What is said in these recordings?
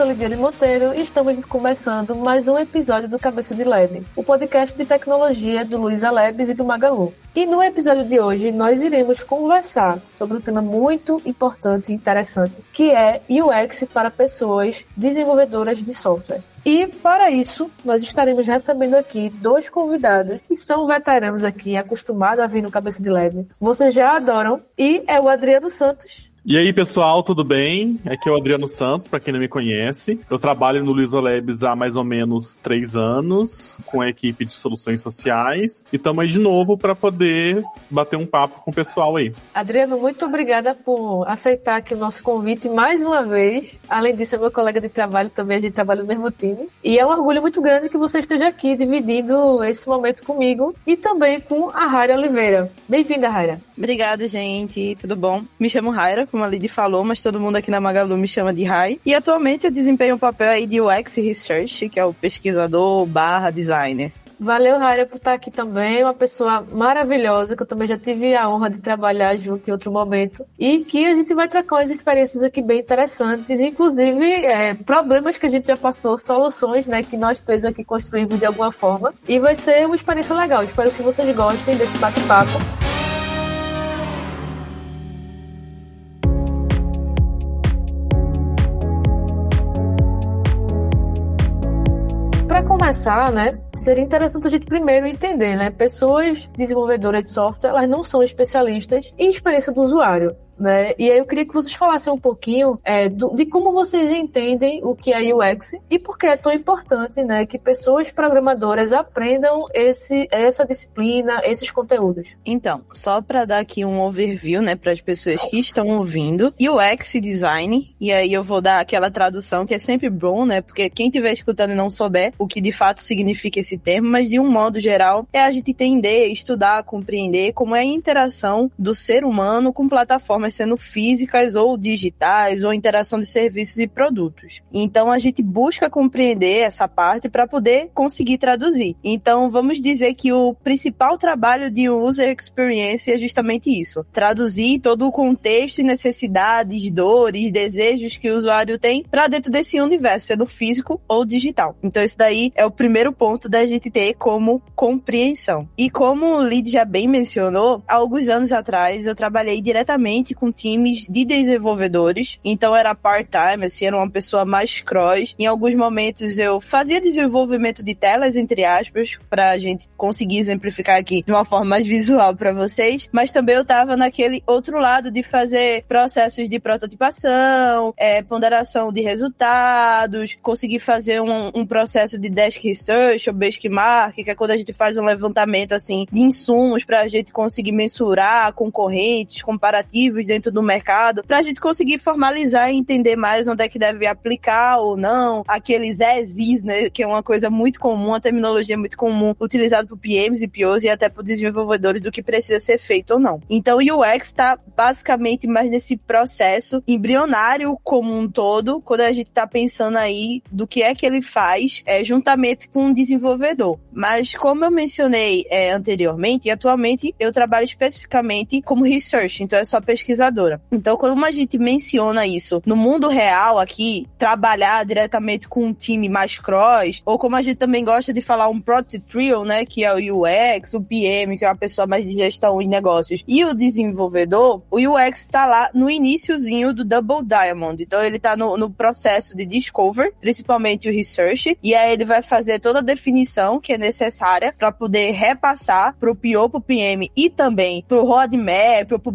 sou Lidiane Monteiro e estamos começando mais um episódio do Cabeça de Lab, o podcast de tecnologia do Luiza Labs e do Magalu. E no episódio de hoje nós iremos conversar sobre um tema muito importante e interessante, que é UX para pessoas desenvolvedoras de software. E para isso, nós estaremos recebendo aqui dois convidados que são veteranos aqui, acostumados a vir no Cabeça de Lab. Vocês já adoram. E é o Adriano Santos, e aí, pessoal, tudo bem? Aqui é o Adriano Santos, para quem não me conhece. Eu trabalho no Luiso Labs há mais ou menos três anos, com a equipe de soluções sociais. E estamos aí de novo para poder bater um papo com o pessoal aí. Adriano, muito obrigada por aceitar aqui o nosso convite mais uma vez. Além disso, é meu colega de trabalho também, a gente trabalha no mesmo time. E é um orgulho muito grande que você esteja aqui dividindo esse momento comigo e também com a Raira Oliveira. Bem-vinda, Raira. Obrigada, gente. Tudo bom? Me chamo Raira, como a Lidy falou, mas todo mundo aqui na Magalu me chama de Rai. E atualmente eu desempenho o um papel aí de UX Research, que é o pesquisador barra designer. Valeu, Raira, por estar aqui também. Uma pessoa maravilhosa, que eu também já tive a honra de trabalhar junto em outro momento. E que a gente vai trocar umas experiências aqui bem interessantes, inclusive é, problemas que a gente já passou, soluções, né, que nós três aqui construímos de alguma forma. E vai ser uma experiência legal. Espero que vocês gostem desse bate-papo. Começar, né, seria interessante a gente primeiro entender, né, pessoas desenvolvedoras de software, elas não são especialistas em experiência do usuário né? E aí eu queria que vocês falassem um pouquinho é, do, de como vocês entendem o que é UX e por que é tão importante, né, que pessoas programadoras aprendam esse, essa disciplina, esses conteúdos. Então, só para dar aqui um overview, né, para as pessoas que estão ouvindo, UX design, e aí eu vou dar aquela tradução que é sempre bom, né, porque quem estiver escutando e não souber o que de fato significa esse termo, mas de um modo geral é a gente entender, estudar, compreender como é a interação do ser humano com plataformas sendo físicas ou digitais, ou interação de serviços e produtos. Então a gente busca compreender essa parte para poder conseguir traduzir. Então vamos dizer que o principal trabalho de user experience é justamente isso: traduzir todo o contexto e necessidades, dores, desejos que o usuário tem para dentro desse universo, sendo físico ou digital. Então esse daí é o primeiro ponto da gente ter como compreensão. E como o Lid já bem mencionou, há alguns anos atrás eu trabalhei diretamente com times de desenvolvedores, então era part-time, assim, era uma pessoa mais cross. Em alguns momentos eu fazia desenvolvimento de telas, entre aspas, pra gente conseguir exemplificar aqui de uma forma mais visual para vocês, mas também eu tava naquele outro lado de fazer processos de prototipação, é, ponderação de resultados, conseguir fazer um, um processo de desk research ou benchmark, que é quando a gente faz um levantamento assim de insumos para a gente conseguir mensurar concorrentes, comparativos dentro do mercado, para a gente conseguir formalizar e entender mais onde é que deve aplicar ou não, aqueles ESIs, né, que é uma coisa muito comum, a terminologia muito comum, utilizada por PMs e POs e até por desenvolvedores do que precisa ser feito ou não. Então o UX está basicamente mais nesse processo embrionário como um todo, quando a gente está pensando aí do que é que ele faz é, juntamente com o desenvolvedor. Mas como eu mencionei é, anteriormente, atualmente eu trabalho especificamente como research, então é só pesquisa pesquisadora. Então, quando a gente menciona isso no mundo real aqui, trabalhar diretamente com um time mais cross, ou como a gente também gosta de falar um Product Trio, né, que é o UX, o PM, que é uma pessoa mais de gestão e negócios, e o desenvolvedor, o UX está lá no iníciozinho do Double Diamond. Então, ele está no, no processo de discover, principalmente o research, e aí ele vai fazer toda a definição que é necessária para poder repassar para o PO, para o PM e também para o roadmap, para o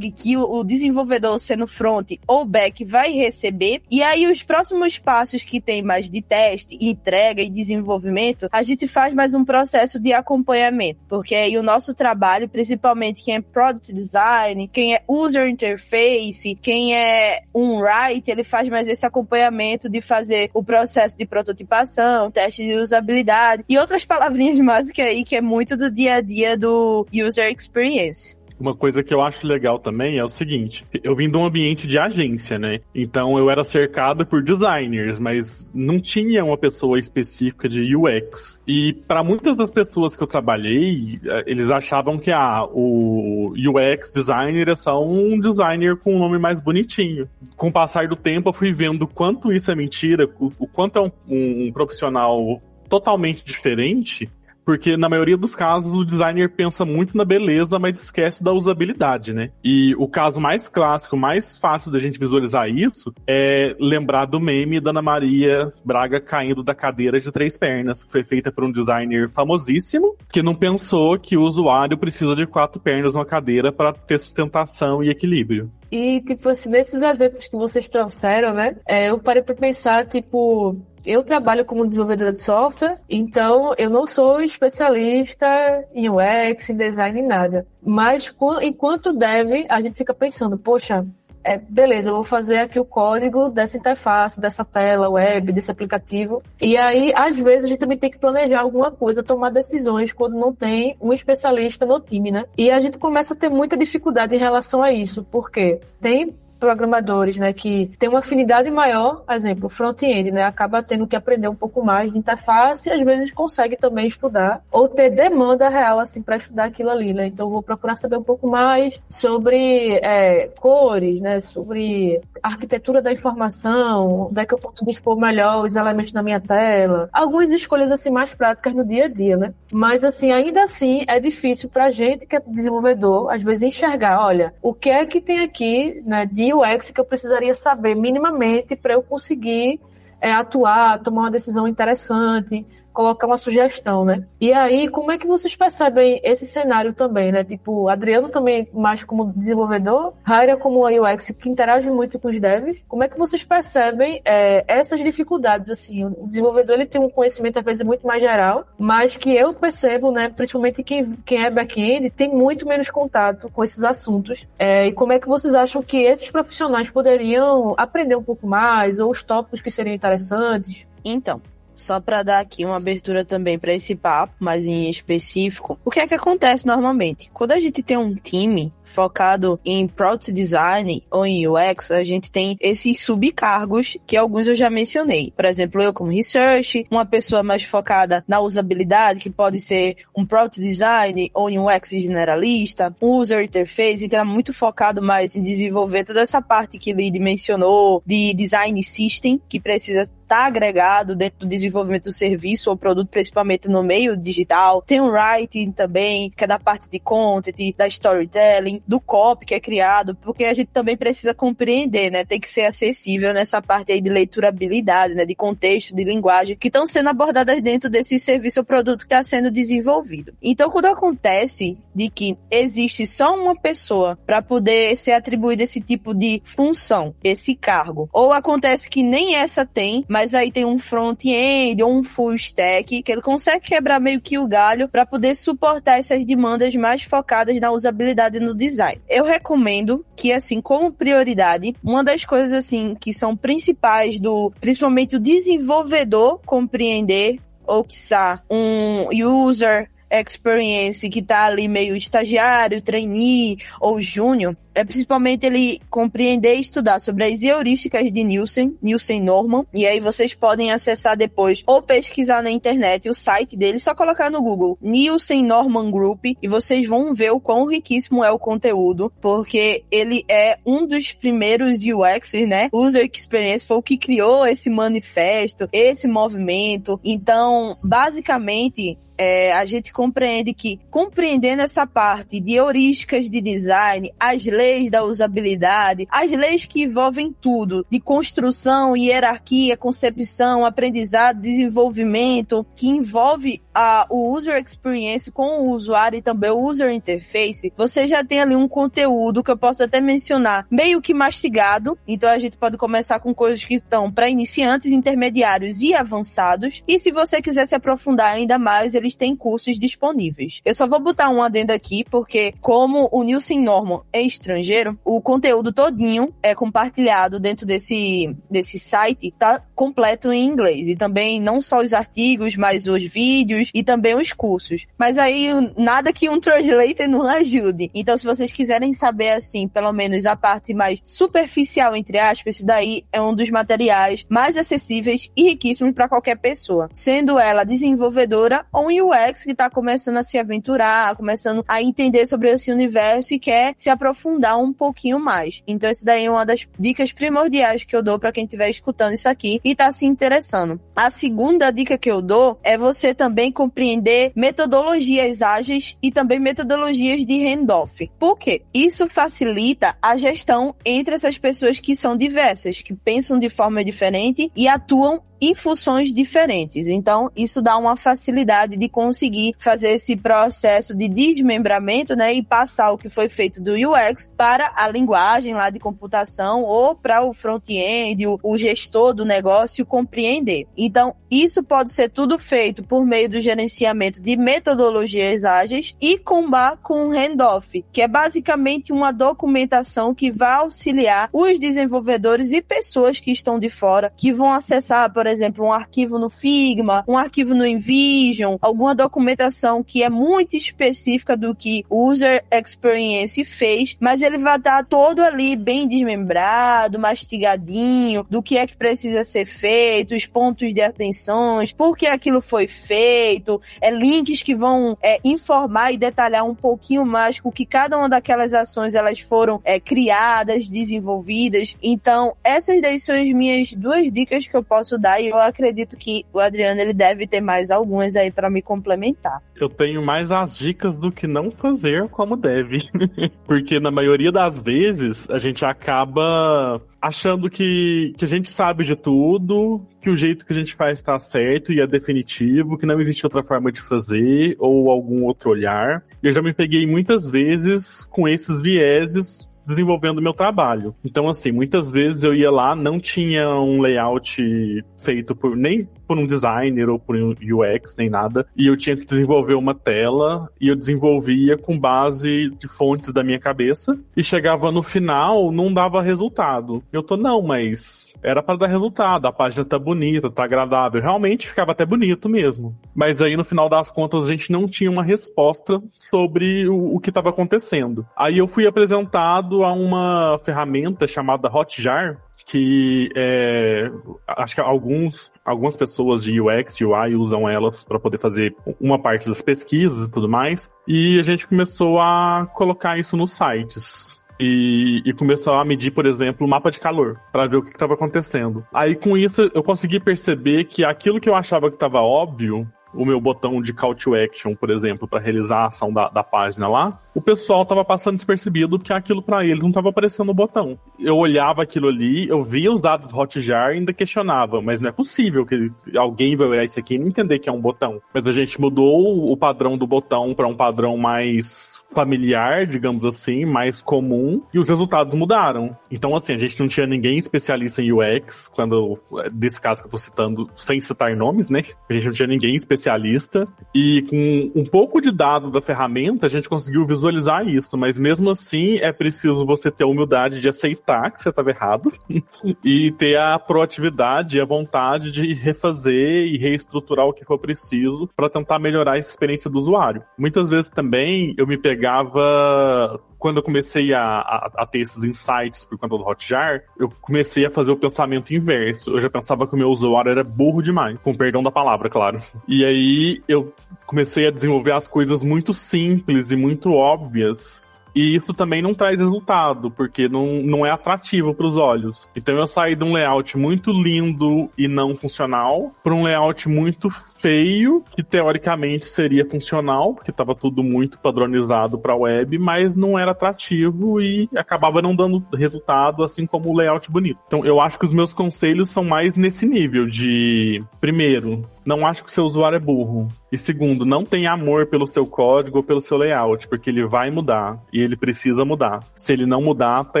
que o desenvolvedor sendo front ou back vai receber. E aí os próximos passos que tem mais de teste, entrega e desenvolvimento, a gente faz mais um processo de acompanhamento, porque aí o nosso trabalho, principalmente quem é product design, quem é user interface, quem é um write, ele faz mais esse acompanhamento de fazer o processo de prototipação, teste de usabilidade e outras palavrinhas mágicas aí que é muito do dia a dia do user experience. Uma coisa que eu acho legal também é o seguinte: eu vim de um ambiente de agência, né? Então eu era cercado por designers, mas não tinha uma pessoa específica de UX. E para muitas das pessoas que eu trabalhei, eh, eles achavam que ah, o UX designer é só um designer com um nome mais bonitinho. Com o passar do tempo, eu fui vendo quanto isso é mentira, o, quanto é um, um, um profissional totalmente diferente porque na maioria dos casos o designer pensa muito na beleza, mas esquece da usabilidade, né? E o caso mais clássico, mais fácil da gente visualizar isso, é lembrar do meme da Ana Maria Braga caindo da cadeira de três pernas, que foi feita por um designer famosíssimo, que não pensou que o usuário precisa de quatro pernas numa cadeira para ter sustentação e equilíbrio. E, tipo assim, nesses exemplos que vocês trouxeram, né? É, eu parei pra pensar, tipo, eu trabalho como desenvolvedora de software, então eu não sou especialista em UX, em design, em nada. Mas enquanto deve, a gente fica pensando, poxa, é, beleza, eu vou fazer aqui o código dessa interface, dessa tela web, desse aplicativo. E aí, às vezes, a gente também tem que planejar alguma coisa, tomar decisões quando não tem um especialista no time, né? E a gente começa a ter muita dificuldade em relação a isso, porque tem programadores, né, que tem uma afinidade maior, exemplo, front-end, né, acaba tendo que aprender um pouco mais de interface e às vezes consegue também estudar ou ter demanda real, assim, para estudar aquilo ali, né, então vou procurar saber um pouco mais sobre é, cores, né, sobre arquitetura da informação, onde é que eu posso dispor melhor os elementos na minha tela, algumas escolhas, assim, mais práticas no dia a dia, né, mas, assim, ainda assim, é difícil pra gente que é desenvolvedor, às vezes enxergar, olha, o que é que tem aqui, né, de UX que eu precisaria saber minimamente para eu conseguir é, atuar, tomar uma decisão interessante, colocar uma sugestão, né? E aí, como é que vocês percebem esse cenário também, né? Tipo, Adriano também mais como desenvolvedor, Raira como UX que interage muito com os devs. Como é que vocês percebem é, essas dificuldades, assim? O desenvolvedor, ele tem um conhecimento, às vezes, muito mais geral, mas que eu percebo, né? Principalmente quem, quem é back-end, tem muito menos contato com esses assuntos. É, e como é que vocês acham que esses profissionais poderiam aprender um pouco mais, ou os tópicos que seriam interessantes? Então, só para dar aqui uma abertura também para esse papo, mas em específico, o que é que acontece normalmente? Quando a gente tem um time focado em product design ou em UX, a gente tem esses subcargos que alguns eu já mencionei. Por exemplo, eu como research, uma pessoa mais focada na usabilidade, que pode ser um product design ou em UX generalista, um user interface, que é muito focado mais em desenvolver toda essa parte que Lid mencionou de design system, que precisa está agregado dentro do desenvolvimento do serviço ou produto, principalmente no meio digital. Tem o writing também, que é da parte de content, da storytelling, do copy que é criado, porque a gente também precisa compreender, né? Tem que ser acessível nessa parte aí de leiturabilidade, né? De contexto, de linguagem, que estão sendo abordadas dentro desse serviço ou produto que está sendo desenvolvido. Então, quando acontece de que existe só uma pessoa para poder ser atribuído esse tipo de função, esse cargo, ou acontece que nem essa tem, mas aí tem um front-end ou um full stack que ele consegue quebrar meio que o galho para poder suportar essas demandas mais focadas na usabilidade no design. Eu recomendo que assim, como prioridade, uma das coisas assim que são principais do, principalmente o desenvolvedor compreender ou quiçá um user experience que tá ali meio estagiário, trainee ou júnior, é principalmente ele compreender e estudar sobre as heurísticas de Nielsen, Nielsen Norman, e aí vocês podem acessar depois ou pesquisar na internet o site dele, só colocar no Google Nielsen Norman Group e vocês vão ver o quão riquíssimo é o conteúdo, porque ele é um dos primeiros UX, né? User Experience foi o que criou esse manifesto, esse movimento. Então, basicamente, é, a gente compreende que, compreendendo essa parte de heurísticas de design, as leis da usabilidade, as leis que envolvem tudo, de construção, hierarquia, concepção, aprendizado, desenvolvimento, que envolve a, o user experience com o usuário e também o user interface, você já tem ali um conteúdo que eu posso até mencionar, meio que mastigado. Então a gente pode começar com coisas que estão para iniciantes, intermediários e avançados. E se você quiser se aprofundar ainda mais, ele eles têm cursos disponíveis. Eu só vou botar um adendo aqui, porque como o Nielsen Norman é estrangeiro, o conteúdo todinho é compartilhado dentro desse, desse site, tá completo em inglês. E também não só os artigos, mas os vídeos, vídeos e também os cursos. Mas aí nada que um translator não ajude. Então, se vocês quiserem saber assim, pelo menos a parte mais superficial entre aspas, esse daí é um dos materiais mais acessíveis e riquíssimos para qualquer pessoa, sendo ela desenvolvedora ou um UX que está começando a se aventurar, começando a entender sobre esse universo e quer se aprofundar um pouquinho mais. Então, esse daí é uma das dicas primordiais que eu dou para quem estiver escutando isso aqui e está se interessando. A segunda dica que eu dou é você também compreender metodologias ágeis e também metodologias de handoff. Por quê? Isso facilita a gestão entre essas pessoas que são diversas, que pensam de forma diferente e atuam em funções diferentes. Então, isso dá uma facilidade de conseguir fazer esse processo de desmembramento, né, e passar o que foi feito do UX para a linguagem lá de computação ou para o front-end, o, o gestor do negócio compreender. Então, isso pode ser tudo feito por meio do gerenciamento de metodologias ágeis e combar com handoff, que é basicamente uma documentação que vai auxiliar os desenvolvedores e pessoas que estão de fora, que vão acessar, por por exemplo, um arquivo no Figma, um arquivo no InVision, alguma documentação que é muito específica do que o User Experience fez, mas ele vai estar todo ali bem desmembrado, mastigadinho, do que é que precisa ser feito, os pontos de atenções, por que aquilo foi feito, é links que vão é, informar e detalhar um pouquinho mais o que cada uma daquelas ações elas foram é, criadas, desenvolvidas. Então, essas daí são as minhas duas dicas que eu posso dar e eu acredito que o Adriano ele deve ter mais algumas aí para me complementar. Eu tenho mais as dicas do que não fazer como deve. Porque na maioria das vezes a gente acaba achando que, que a gente sabe de tudo, que o jeito que a gente faz está certo e é definitivo, que não existe outra forma de fazer ou algum outro olhar. Eu já me peguei muitas vezes com esses vieses desenvolvendo meu trabalho. Então, assim, muitas vezes eu ia lá, não tinha um layout feito por nem por um designer ou por um UX, nem nada, e eu tinha que desenvolver uma tela e eu desenvolvia com base de fontes da minha cabeça e chegava no final, não dava resultado. Eu tô, não, mas era para dar resultado, a página tá bonita, tá agradável, realmente ficava até bonito mesmo. Mas aí no final das contas a gente não tinha uma resposta sobre o, o que estava acontecendo. Aí eu fui apresentado a uma ferramenta chamada Hotjar, que é, acho que alguns, algumas pessoas de UX e UI usam elas para poder fazer uma parte das pesquisas e tudo mais. E a gente começou a colocar isso nos sites e, e, começou a medir, por exemplo, o mapa de calor, para ver o que estava acontecendo. Aí com isso eu consegui perceber que aquilo que eu achava que estava óbvio, o meu botão de call to action, por exemplo, para realizar a ação da, da página lá, o pessoal estava passando despercebido que aquilo para ele não estava aparecendo no botão. Eu olhava aquilo ali, eu via os dados Hotjar e ainda questionava, mas não é possível que alguém vai olhar isso aqui e não entender que é um botão. Mas a gente mudou o padrão do botão para um padrão mais familiar, digamos assim, mais comum, e os resultados mudaram. Então, assim, a gente não tinha ninguém especialista em UX, quando, desse caso que eu tô citando, sem citar nomes, né? A gente não tinha ninguém especialista, e com um pouco de dado da ferramenta, a gente conseguiu visualizar isso, mas mesmo assim, é preciso você ter a humildade de aceitar que você estava errado, e ter a proatividade e a vontade de refazer e reestruturar o que for preciso para tentar melhorar a experiência do usuário. Muitas vezes também eu me peguei pegava quando eu comecei a, a, a, ter esses insights por conta do Hotjar, eu comecei a fazer o pensamento inverso. Eu já pensava que o meu usuário era burro demais, com perdão da palavra, claro. E aí eu comecei a desenvolver as coisas muito simples e muito óbvias e isso também não traz resultado, porque não, não é atrativo para os olhos. Então eu saí de um layout muito lindo e não funcional para um layout muito feio, que teoricamente seria funcional, porque estava tudo muito padronizado para web, mas não era atrativo e acabava não dando resultado, assim como o layout bonito. Então eu acho que os meus conselhos são mais nesse nível de, primeiro, não acho que o seu usuário é burro. E segundo, não tenha amor pelo seu código ou pelo seu layout, porque ele vai mudar e ele precisa mudar. Se ele não mudar, tá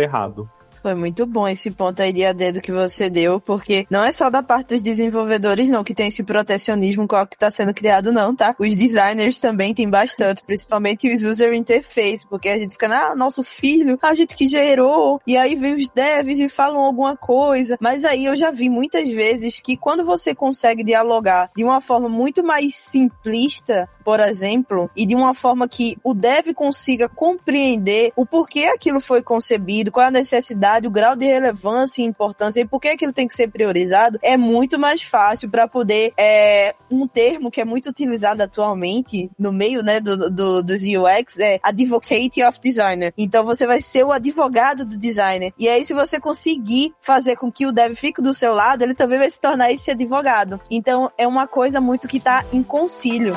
errado. Foi muito bom esse ponto aí de AD que você deu, porque não é só da parte dos desenvolvedores, não, que tem esse protecionismo o que está sendo criado, não, tá? Os designers também tem bastante, principalmente os user interface, porque a gente fica, ah, nosso filho, a gente que gerou, e aí vem os devs e falam alguma coisa. Mas aí eu já vi muitas vezes que quando você consegue dialogar de uma forma muito mais simplista, por exemplo, e de uma forma que o dev consiga compreender o porquê aquilo foi concebido, qual é a necessidade, o grau de relevância e importância e por que aquilo tem que ser priorizado, é muito mais fácil para poder é, um termo que é muito utilizado atualmente no meio né, do, do, dos UX é Advocate of Designer. Então você vai ser o advogado do designer. E aí, se você conseguir fazer com que o dev fique do seu lado, ele também vai se tornar esse advogado. Então é uma coisa muito que está em concílio.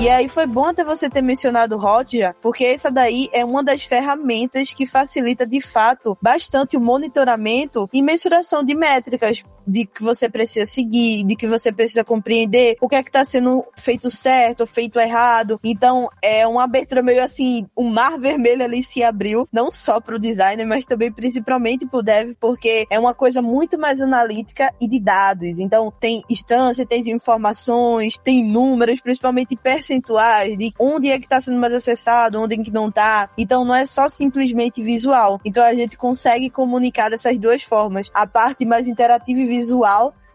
E aí foi bom até você ter mencionado Hotjar, porque essa daí é uma das ferramentas que facilita de fato bastante o monitoramento e mensuração de métricas de que você precisa seguir, de que você precisa compreender o que é que está sendo feito certo, feito errado. Então, é uma abertura meio assim, um mar vermelho ali se abriu, não só para o designer, mas também principalmente para o dev, porque é uma coisa muito mais analítica e de dados. Então, tem instância, tem informações, tem números, principalmente percentuais de onde é que está sendo mais acessado, onde é que não está. Então, não é só simplesmente visual. Então, a gente consegue comunicar dessas duas formas. A parte mais interativa e visual,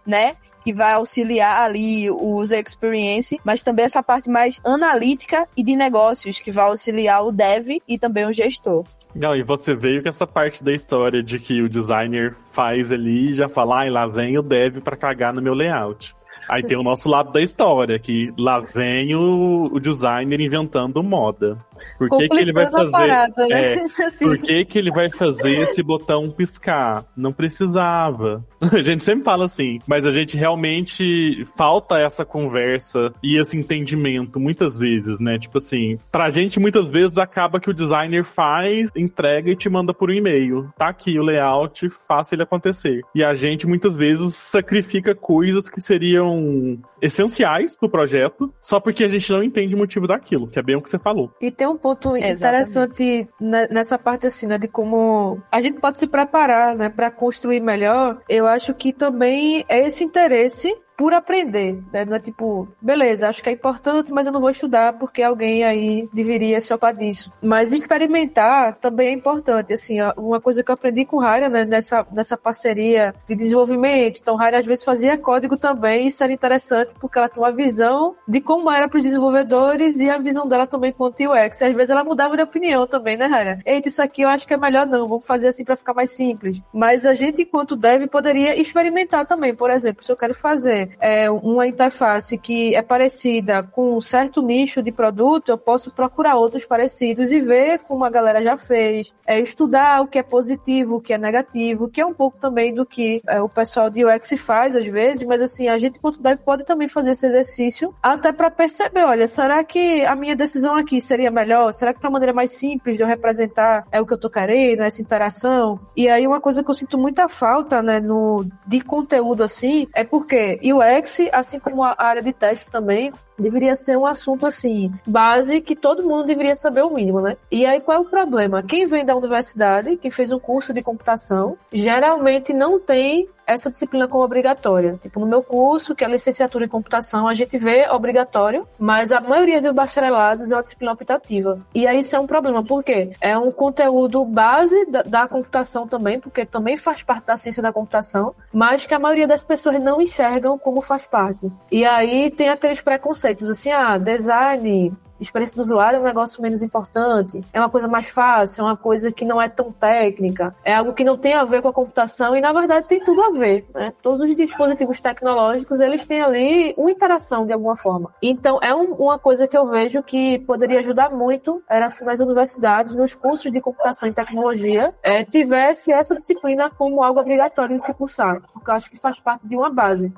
né? que vai auxiliar ali o user experience, mas também essa parte mais analítica e de negócios, que vai auxiliar o dev e também o gestor. Não, e você veio com essa parte da história de que o designer faz ali e já fala, ai, lá vem o dev para cagar no meu layout. Aí tem o nosso lado da história, que lá vem o, o designer inventando moda. Por que, que ele vai fazer? Parada, né? é, assim. Por que, que ele vai fazer esse botão piscar? Não precisava. A gente sempre fala assim, mas a gente realmente falta essa conversa e esse entendimento muitas vezes, né? Tipo assim, pra gente muitas vezes acaba que o designer faz, entrega e te manda por um e-mail. Tá aqui o layout, faça ele acontecer. E a gente muitas vezes sacrifica coisas que seriam essenciais do projeto só porque a gente não entende o motivo daquilo, que é bem o que você falou. E tem um ponto interessante nessa parte assim, né, de como a gente pode se preparar, né, para construir melhor. Eu acho que também é esse interesse por aprender, né? Não é tipo, beleza, acho que é importante, mas eu não vou estudar porque alguém aí deveria se ocupar disso. Mas experimentar também é importante, assim, uma coisa que eu aprendi com Raira, né, nessa, nessa parceria de desenvolvimento. Então, Raira às vezes fazia código também, isso era interessante porque ela tinha uma visão de como era para os desenvolvedores e a visão dela também quanto UX. E às vezes ela mudava de opinião também, né, Raira? Eita, isso aqui eu acho que é melhor não, vamos fazer assim para ficar mais simples. Mas a gente, enquanto deve, poderia experimentar também, por exemplo, se eu quero fazer é, uma interface que é parecida com um certo nicho de produto, eu posso procurar outros parecidos e ver como a galera já fez, é, estudar o que é positivo, o que é negativo, que é um pouco também do que é, o pessoal de UX faz às vezes, mas assim, a gente quanto deve pode também fazer esse exercício até para perceber, olha, será que a minha decisão aqui seria melhor? Será que tem uma maneira mais simples de eu representar é o que eu tô querendo, essa interação? E aí uma coisa que eu sinto muita falta, né, no de conteúdo assim, é porque UX, assim como a área de teste também, deveria ser um assunto assim, base que todo mundo deveria saber o mínimo, né? E aí qual é o problema? Quem vem da universidade, quem fez um curso de computação, geralmente não tem essa disciplina como obrigatória. Tipo, no meu curso, que é a licenciatura em computação, a gente vê obrigatório, mas a maioria dos bacharelados é uma disciplina optativa. E aí isso é um problema, por quê? É um conteúdo base da, da computação também, porque também faz parte da ciência da computação, mas que a maioria das pessoas não enxergam como faz parte. E aí tem aqueles preconceitos, assim, ah, design experiência do usuário é um negócio menos importante, é uma coisa mais fácil, é uma coisa que não é tão técnica, é algo que não tem a ver com a computação e na verdade tem tudo a ver, né? Todos os dispositivos tecnológicos, eles têm ali uma interação de alguma forma. Então é um, uma coisa que eu vejo que poderia ajudar muito era se nas universidades, nos cursos de computação e tecnologia, é, tivesse essa disciplina como algo obrigatório de se cursar, porque eu acho que faz parte de uma base.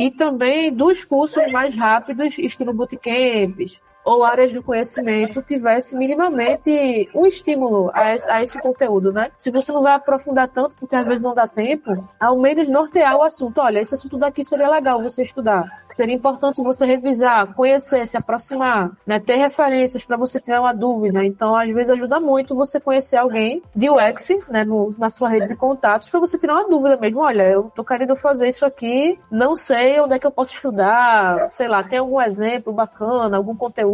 E também dos cursos mais rápidos, estilo bootcamps, ou áreas do conhecimento tivesse minimamente um estímulo a, a esse conteúdo, né? Se você não vai aprofundar tanto, porque às vezes não dá tempo, ao menos nortear o assunto. Olha, esse assunto daqui seria legal você estudar. Seria importante você revisar, conhecer, se aproximar, né? Ter referências para você tirar uma dúvida. Então, às vezes ajuda muito você conhecer alguém de UX, né, no, na sua rede de contatos, para você tirar uma dúvida mesmo. Olha, eu tô querendo fazer isso aqui, não sei onde é que eu posso estudar, sei lá, tem algum exemplo bacana, algum conteúdo.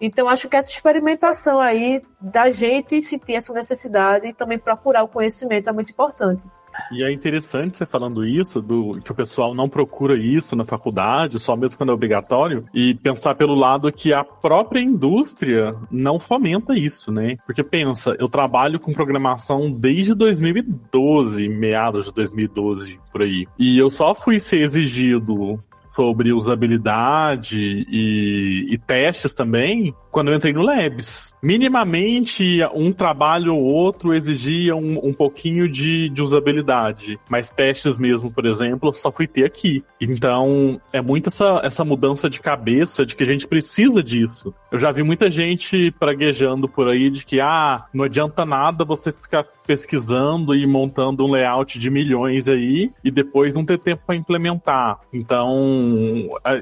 Então, acho que essa experimentação aí da gente sentir essa necessidade e também procurar o conhecimento é muito importante. E é interessante você falando isso, do que o pessoal não procura isso na faculdade, só mesmo quando é obrigatório, e pensar pelo lado que a própria indústria não fomenta isso, né? Porque pensa, eu trabalho com programação desde 2012, meados de 2012, por aí. E eu só fui ser exigido sobre usabilidade e, e, testes também quando eu entrei no Labs. Minimamente, um trabalho ou outro exigia um, um pouquinho de, de, usabilidade, mas testes mesmo, por exemplo, eu só fui ter aqui. Então, é muito essa, essa mudança de cabeça de que a gente precisa disso. Eu já vi muita gente praguejando por aí de que, ah, não adianta nada você ficar pesquisando e montando um layout de milhões aí e depois não ter tempo para implementar. Então,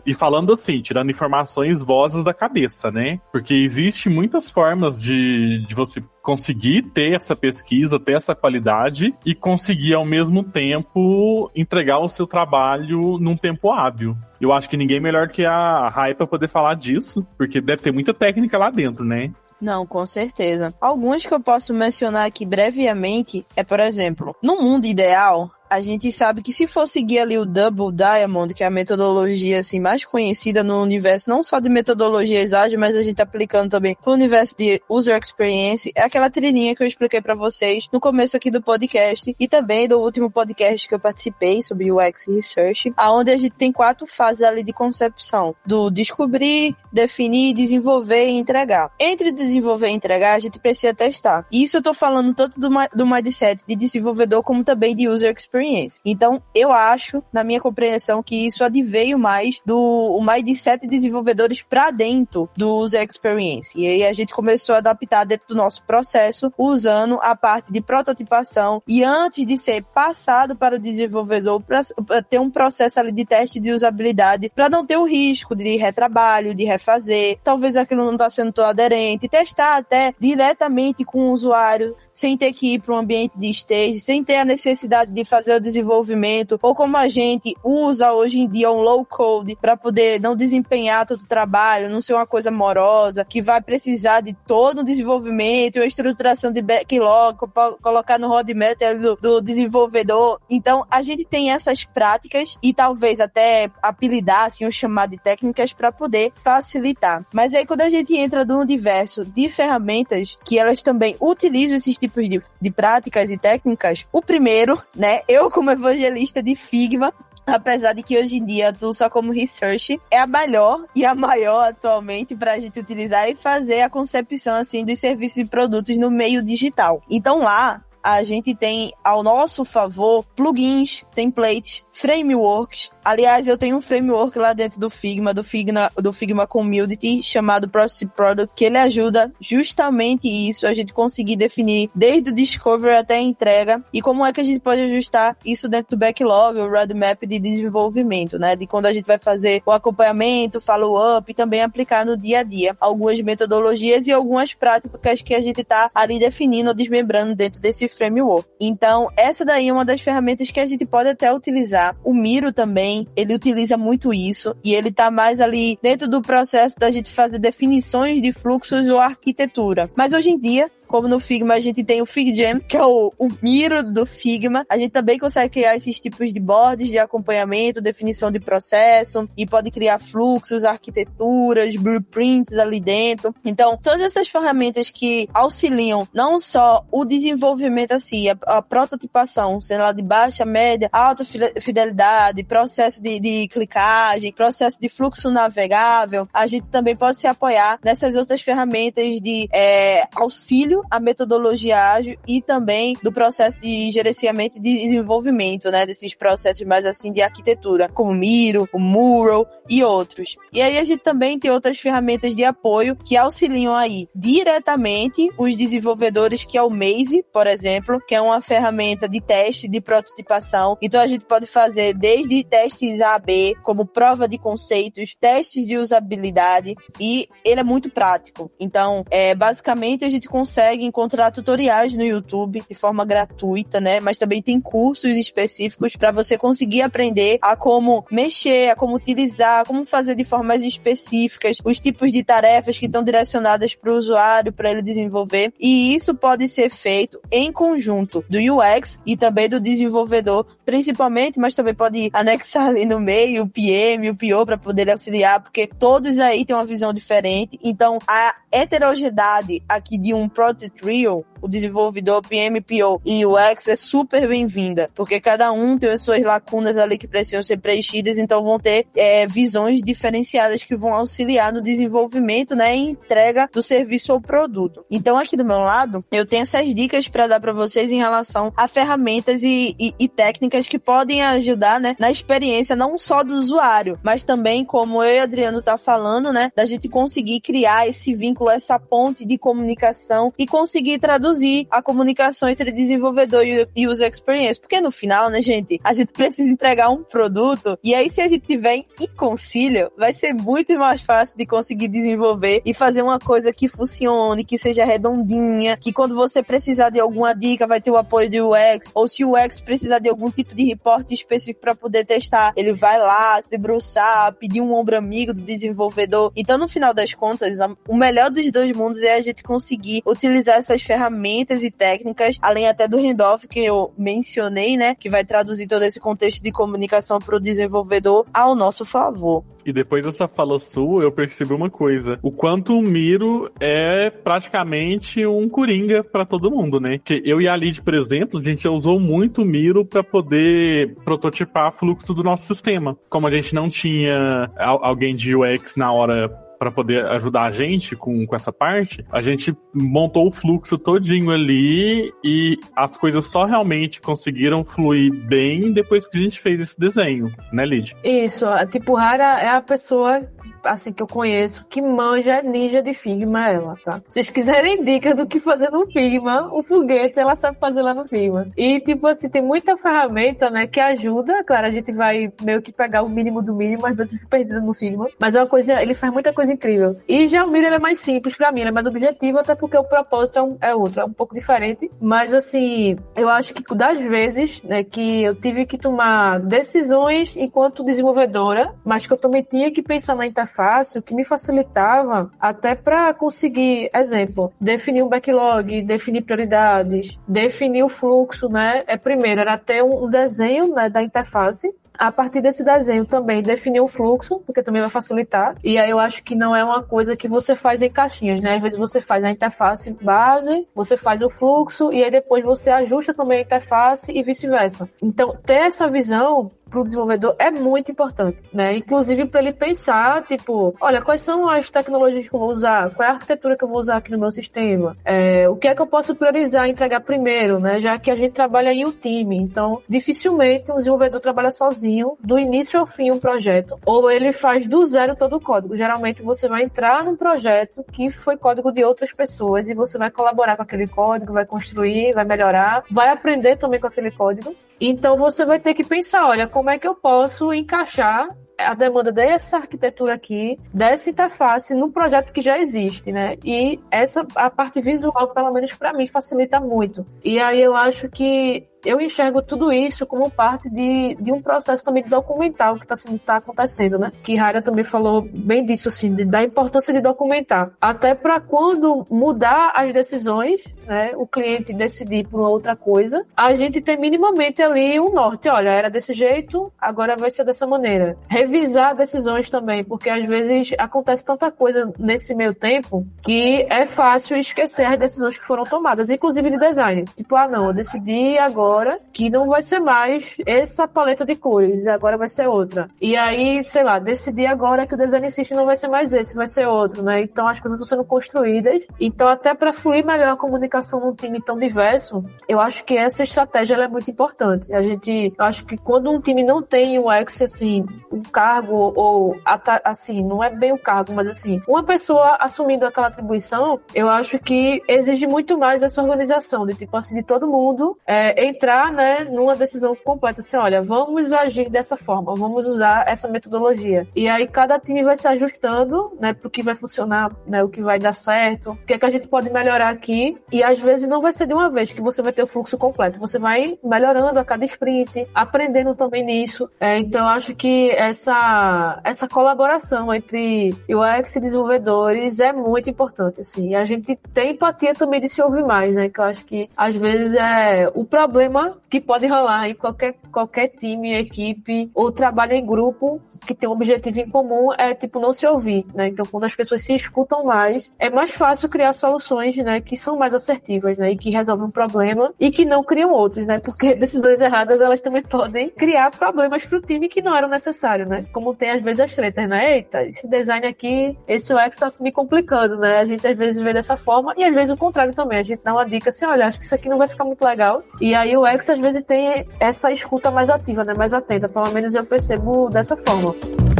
e falando assim, tirando informações vozes da cabeça, né? Porque existe muitas formas de, de você conseguir ter essa pesquisa, ter essa qualidade e conseguir ao mesmo tempo entregar o seu trabalho num tempo hábil. Eu acho que ninguém melhor que a Rai para poder falar disso, porque deve ter muita técnica lá dentro, né? Não, com certeza. Alguns que eu posso mencionar aqui brevemente é, por exemplo, no mundo ideal, a gente sabe que se for seguir ali o Double Diamond, que é a metodologia assim mais conhecida no universo, não só de metodologias ágeis, mas a gente aplicando também pro universo de user experience, é aquela trilhinha que eu expliquei para vocês no começo aqui do podcast e também do último podcast que eu participei sobre UX Research, aonde a gente tem quatro fases ali de concepção, do descobrir, definir, desenvolver e entregar. Entre desenvolver e entregar, a gente precisa testar. Isso eu tô falando tanto do, do mindset de desenvolvedor como também de user experience Então, eu acho, na minha compreensão, que isso adveio mais do o mindset de desenvolvedores para dentro do user experience. E aí a gente começou a adaptar dentro do nosso processo, usando a parte de prototipação e antes de ser passado para o desenvolvedor para ter um processo ali de teste de usabilidade para não ter o risco de retrabalho, de refazer, talvez aquilo não está sendo tão aderente, testar até diretamente com o usuário, sem ter que ir para um ambiente de stage, sem ter a necessidade de fazer o desenvolvimento, ou como a gente usa hoje em dia um low code para poder não desempenhar todo o trabalho, não ser uma coisa morosa, que vai precisar de todo o desenvolvimento, uma estruturação de backlog, colocar no roadmap do, do desenvolvedor. Então, a gente tem essas práticas e talvez até apelidar, assim, ou chamar de técnicas para poder facilitar. Mas aí, quando a gente entra no universo de ferramentas que elas também utilizam esses tipos de, de práticas e técnicas. O primeiro, né, eu como evangelista de Figma, apesar de que hoje em dia tu só como research é a melhor e a maior atualmente para a gente utilizar e fazer a concepção assim dos serviços e produtos no meio digital. Então lá a gente tem ao nosso favor plugins, templates, frameworks. Aliás, eu tenho um framework lá dentro do Figma, do Figma, do Figma Community, chamado Process Product, que ele ajuda justamente isso, a gente conseguir definir desde o discovery até a entrega e como é que a gente pode ajustar isso dentro do backlog, o roadmap de desenvolvimento, né? De quando a gente vai fazer o acompanhamento, follow-up e também aplicar no dia a dia algumas metodologias e algumas práticas que a gente está ali definindo ou desmembrando dentro desse framework. Então, essa daí é uma das ferramentas que a gente pode até utilizar o Miro também, ele utiliza muito isso e ele tá mais ali dentro do processo da gente fazer definições de fluxos ou arquitetura. Mas hoje em dia, como no Figma a gente tem o FigJam, que é o, o miro do Figma, a gente também consegue criar esses tipos de boards de acompanhamento, definição de processo e pode criar fluxos, arquiteturas, blueprints ali dentro. Então, todas essas ferramentas que auxiliam não só o desenvolvimento assim, a, a prototipação, sendo lá de baixa, média, alta fidelidade, processo de, de clicagem, processo de fluxo navegável, a gente também pode se apoiar nessas outras ferramentas de é, auxílio a metodologia ágil e também do processo de gerenciamento e de desenvolvimento, né, desses processos mais assim de arquitetura, como Miro, o Mural e outros. E aí a gente também tem outras ferramentas de apoio que auxiliam aí diretamente os desenvolvedores, que é o Maze, por exemplo, que é uma ferramenta de teste de prototipação. Então a gente pode fazer desde testes A/B, como prova de conceitos, testes de usabilidade e ele é muito prático. Então, é, basicamente a gente consegue encontrar tutoriais no YouTube de forma gratuita, né? Mas também tem cursos específicos para você conseguir aprender a como mexer, a como utilizar, como fazer de formas específicas, os tipos de tarefas que estão direcionadas para o usuário, para ele desenvolver. E isso pode ser feito em conjunto do UX e também do desenvolvedor, principalmente, mas também pode anexar ali no meio o PM, o PO para poder auxiliar, porque todos aí têm uma visão diferente. Então, a heterogeneidade aqui de um Project Trio o desenvolvedor PMPO e UX é super bem-vinda, porque cada um tem as suas lacunas ali que precisam ser preenchidas, então vão ter é, visões diferenciadas que vão auxiliar no desenvolvimento, né, e entrega do serviço ou produto. Então aqui do meu lado, eu tenho essas dicas para dar para vocês em relação a ferramentas e, e, e, técnicas que podem ajudar, né, na experiência não só do usuário, mas também como eu e Adriano tá falando, né, da gente conseguir criar esse vínculo, essa ponte de comunicação e conseguir traduzir reduzir a comunicação entre desenvolvedor e user experience. Porque no final, né, gente, a gente precisa entregar um produto e aí se a gente tiver em concílio, vai ser muito mais fácil de conseguir desenvolver e fazer uma coisa que funcione, que seja redondinha, que quando você precisar de alguma dica vai ter o apoio do UX, ou se o UX precisar de algum tipo de reporte específico para poder testar, ele vai lá se debruçar, pedir um ombro amigo do desenvolvedor. Então, no final das contas, o melhor dos dois mundos é a gente conseguir utilizar essas ferramentas ferramentas e técnicas, além até do handoff que eu mencionei, né, que vai traduzir todo esse contexto de comunicação para o desenvolvedor ao nosso favor. E depois dessa fala sua, eu percebi uma coisa. O quanto o Miro é praticamente um coringa para todo mundo, né? Que eu e a Lid, por exemplo, a gente usou muito o Miro para poder prototipar fluxo do nosso sistema. Como a gente não tinha alguém de UX na hora para poder ajudar a gente com, com essa parte, a gente montou o fluxo todinho ali e as coisas só realmente conseguiram fluir bem depois que a gente fez esse desenho, né, Lid? Isso, tipo, Rara é a pessoa assim, que eu conheço, que manja ninja de Figma, ela, tá? Se vocês quiserem dicas do que fazer no Figma, o foguete ela sabe fazer lá no Figma. E, tipo assim, tem muita ferramenta, né, que ajuda. Claro, a gente vai meio que pegar o mínimo do mínimo, às vezes fica perdido no Figma. Mas é uma coisa, ele faz muita coisa incrível. E já o Miro, é mais simples pra mim, ele é mais objetivo, até porque o propósito é, um, é outro, é um pouco diferente. Mas, assim, eu acho que das vezes, né, que eu tive que tomar decisões enquanto desenvolvedora, mas que eu também tinha que pensar na interface fácil que me facilitava até para conseguir, exemplo, definir um backlog, definir prioridades, definir o fluxo, né? É primeiro era ter um desenho né, da interface a partir desse desenho também definir o fluxo, porque também vai facilitar. E aí eu acho que não é uma coisa que você faz em caixinhas, né? Às vezes você faz a interface base, você faz o fluxo e aí depois você ajusta também a interface e vice-versa. Então, ter essa visão para o desenvolvedor é muito importante, né? Inclusive para ele pensar, tipo, olha, quais são as tecnologias que eu vou usar? Qual é a arquitetura que eu vou usar aqui no meu sistema? É, o que é que eu posso priorizar entregar primeiro, né? Já que a gente trabalha em um time, então dificilmente um desenvolvedor trabalha sozinho do início ao fim um projeto, ou ele faz do zero todo o código. Geralmente você vai entrar num projeto que foi código de outras pessoas e você vai colaborar com aquele código, vai construir, vai melhorar, vai aprender também com aquele código. Então você vai ter que pensar, olha, como é que eu posso encaixar a demanda dessa arquitetura aqui, dessa interface no projeto que já existe, né? E essa a parte visual, pelo menos para mim, facilita muito. E aí eu acho que eu enxergo tudo isso como parte de, de um processo também documental que está tá acontecendo, né? Que Rara também falou bem disso, assim, de, da importância de documentar. Até para quando mudar as decisões, né? O cliente decidir por outra coisa, a gente tem minimamente ali um norte. Olha, era desse jeito, agora vai ser dessa maneira. Revisar decisões também, porque às vezes acontece tanta coisa nesse meio tempo que é fácil esquecer as decisões que foram tomadas, inclusive de design. Tipo, ah, não, eu decidi agora agora que não vai ser mais essa paleta de cores, agora vai ser outra. E aí, sei lá, decidir agora que o design system não vai ser mais esse, vai ser outro, né? Então as coisas estão sendo construídas. Então até para fluir melhor a comunicação num time tão diverso, eu acho que essa estratégia é muito importante. A gente, acho que quando um time não tem o X assim, um cargo ou assim, não é bem o cargo, mas assim, uma pessoa assumindo aquela atribuição, eu acho que exige muito mais dessa organização, de tipo assim, de todo mundo é, entrar, né, numa decisão completa, assim, olha, vamos agir dessa forma, vamos usar essa metodologia. E aí cada time vai se ajustando, né, pro que vai funcionar, né, o que vai dar certo, o que é que a gente pode melhorar aqui, e às vezes não vai ser de uma vez que você vai ter o fluxo completo, você vai melhorando a cada sprint, aprendendo também nisso. É, então acho que essa, essa colaboração entre UX e desenvolvedores é muito importante, assim, e a gente tem empatia também de se ouvir mais, né, que eu acho que às vezes é o problema que pode rolar em qualquer, qualquer time, equipe ou trabalho em grupo que tem um objetivo em comum é tipo não se ouvir, né? Então quando as pessoas se escutam mais, é mais fácil criar soluções, né, que são mais assertivas, né, e que resolvem um problema e que não criam outros, né? Porque decisões erradas elas também podem criar problemas pro time que não eram necessários, né? Como tem às vezes as tretas, né? Eita, esse design aqui, esse UX tá me complicando, né? A gente às vezes vê dessa forma e às vezes o contrário também. A gente dá uma dica assim, olha, acho que isso aqui não vai ficar muito legal. E aí o UX às vezes tem essa escuta mais ativa, né? Mais atenta. Pelo menos eu percebo dessa forma. E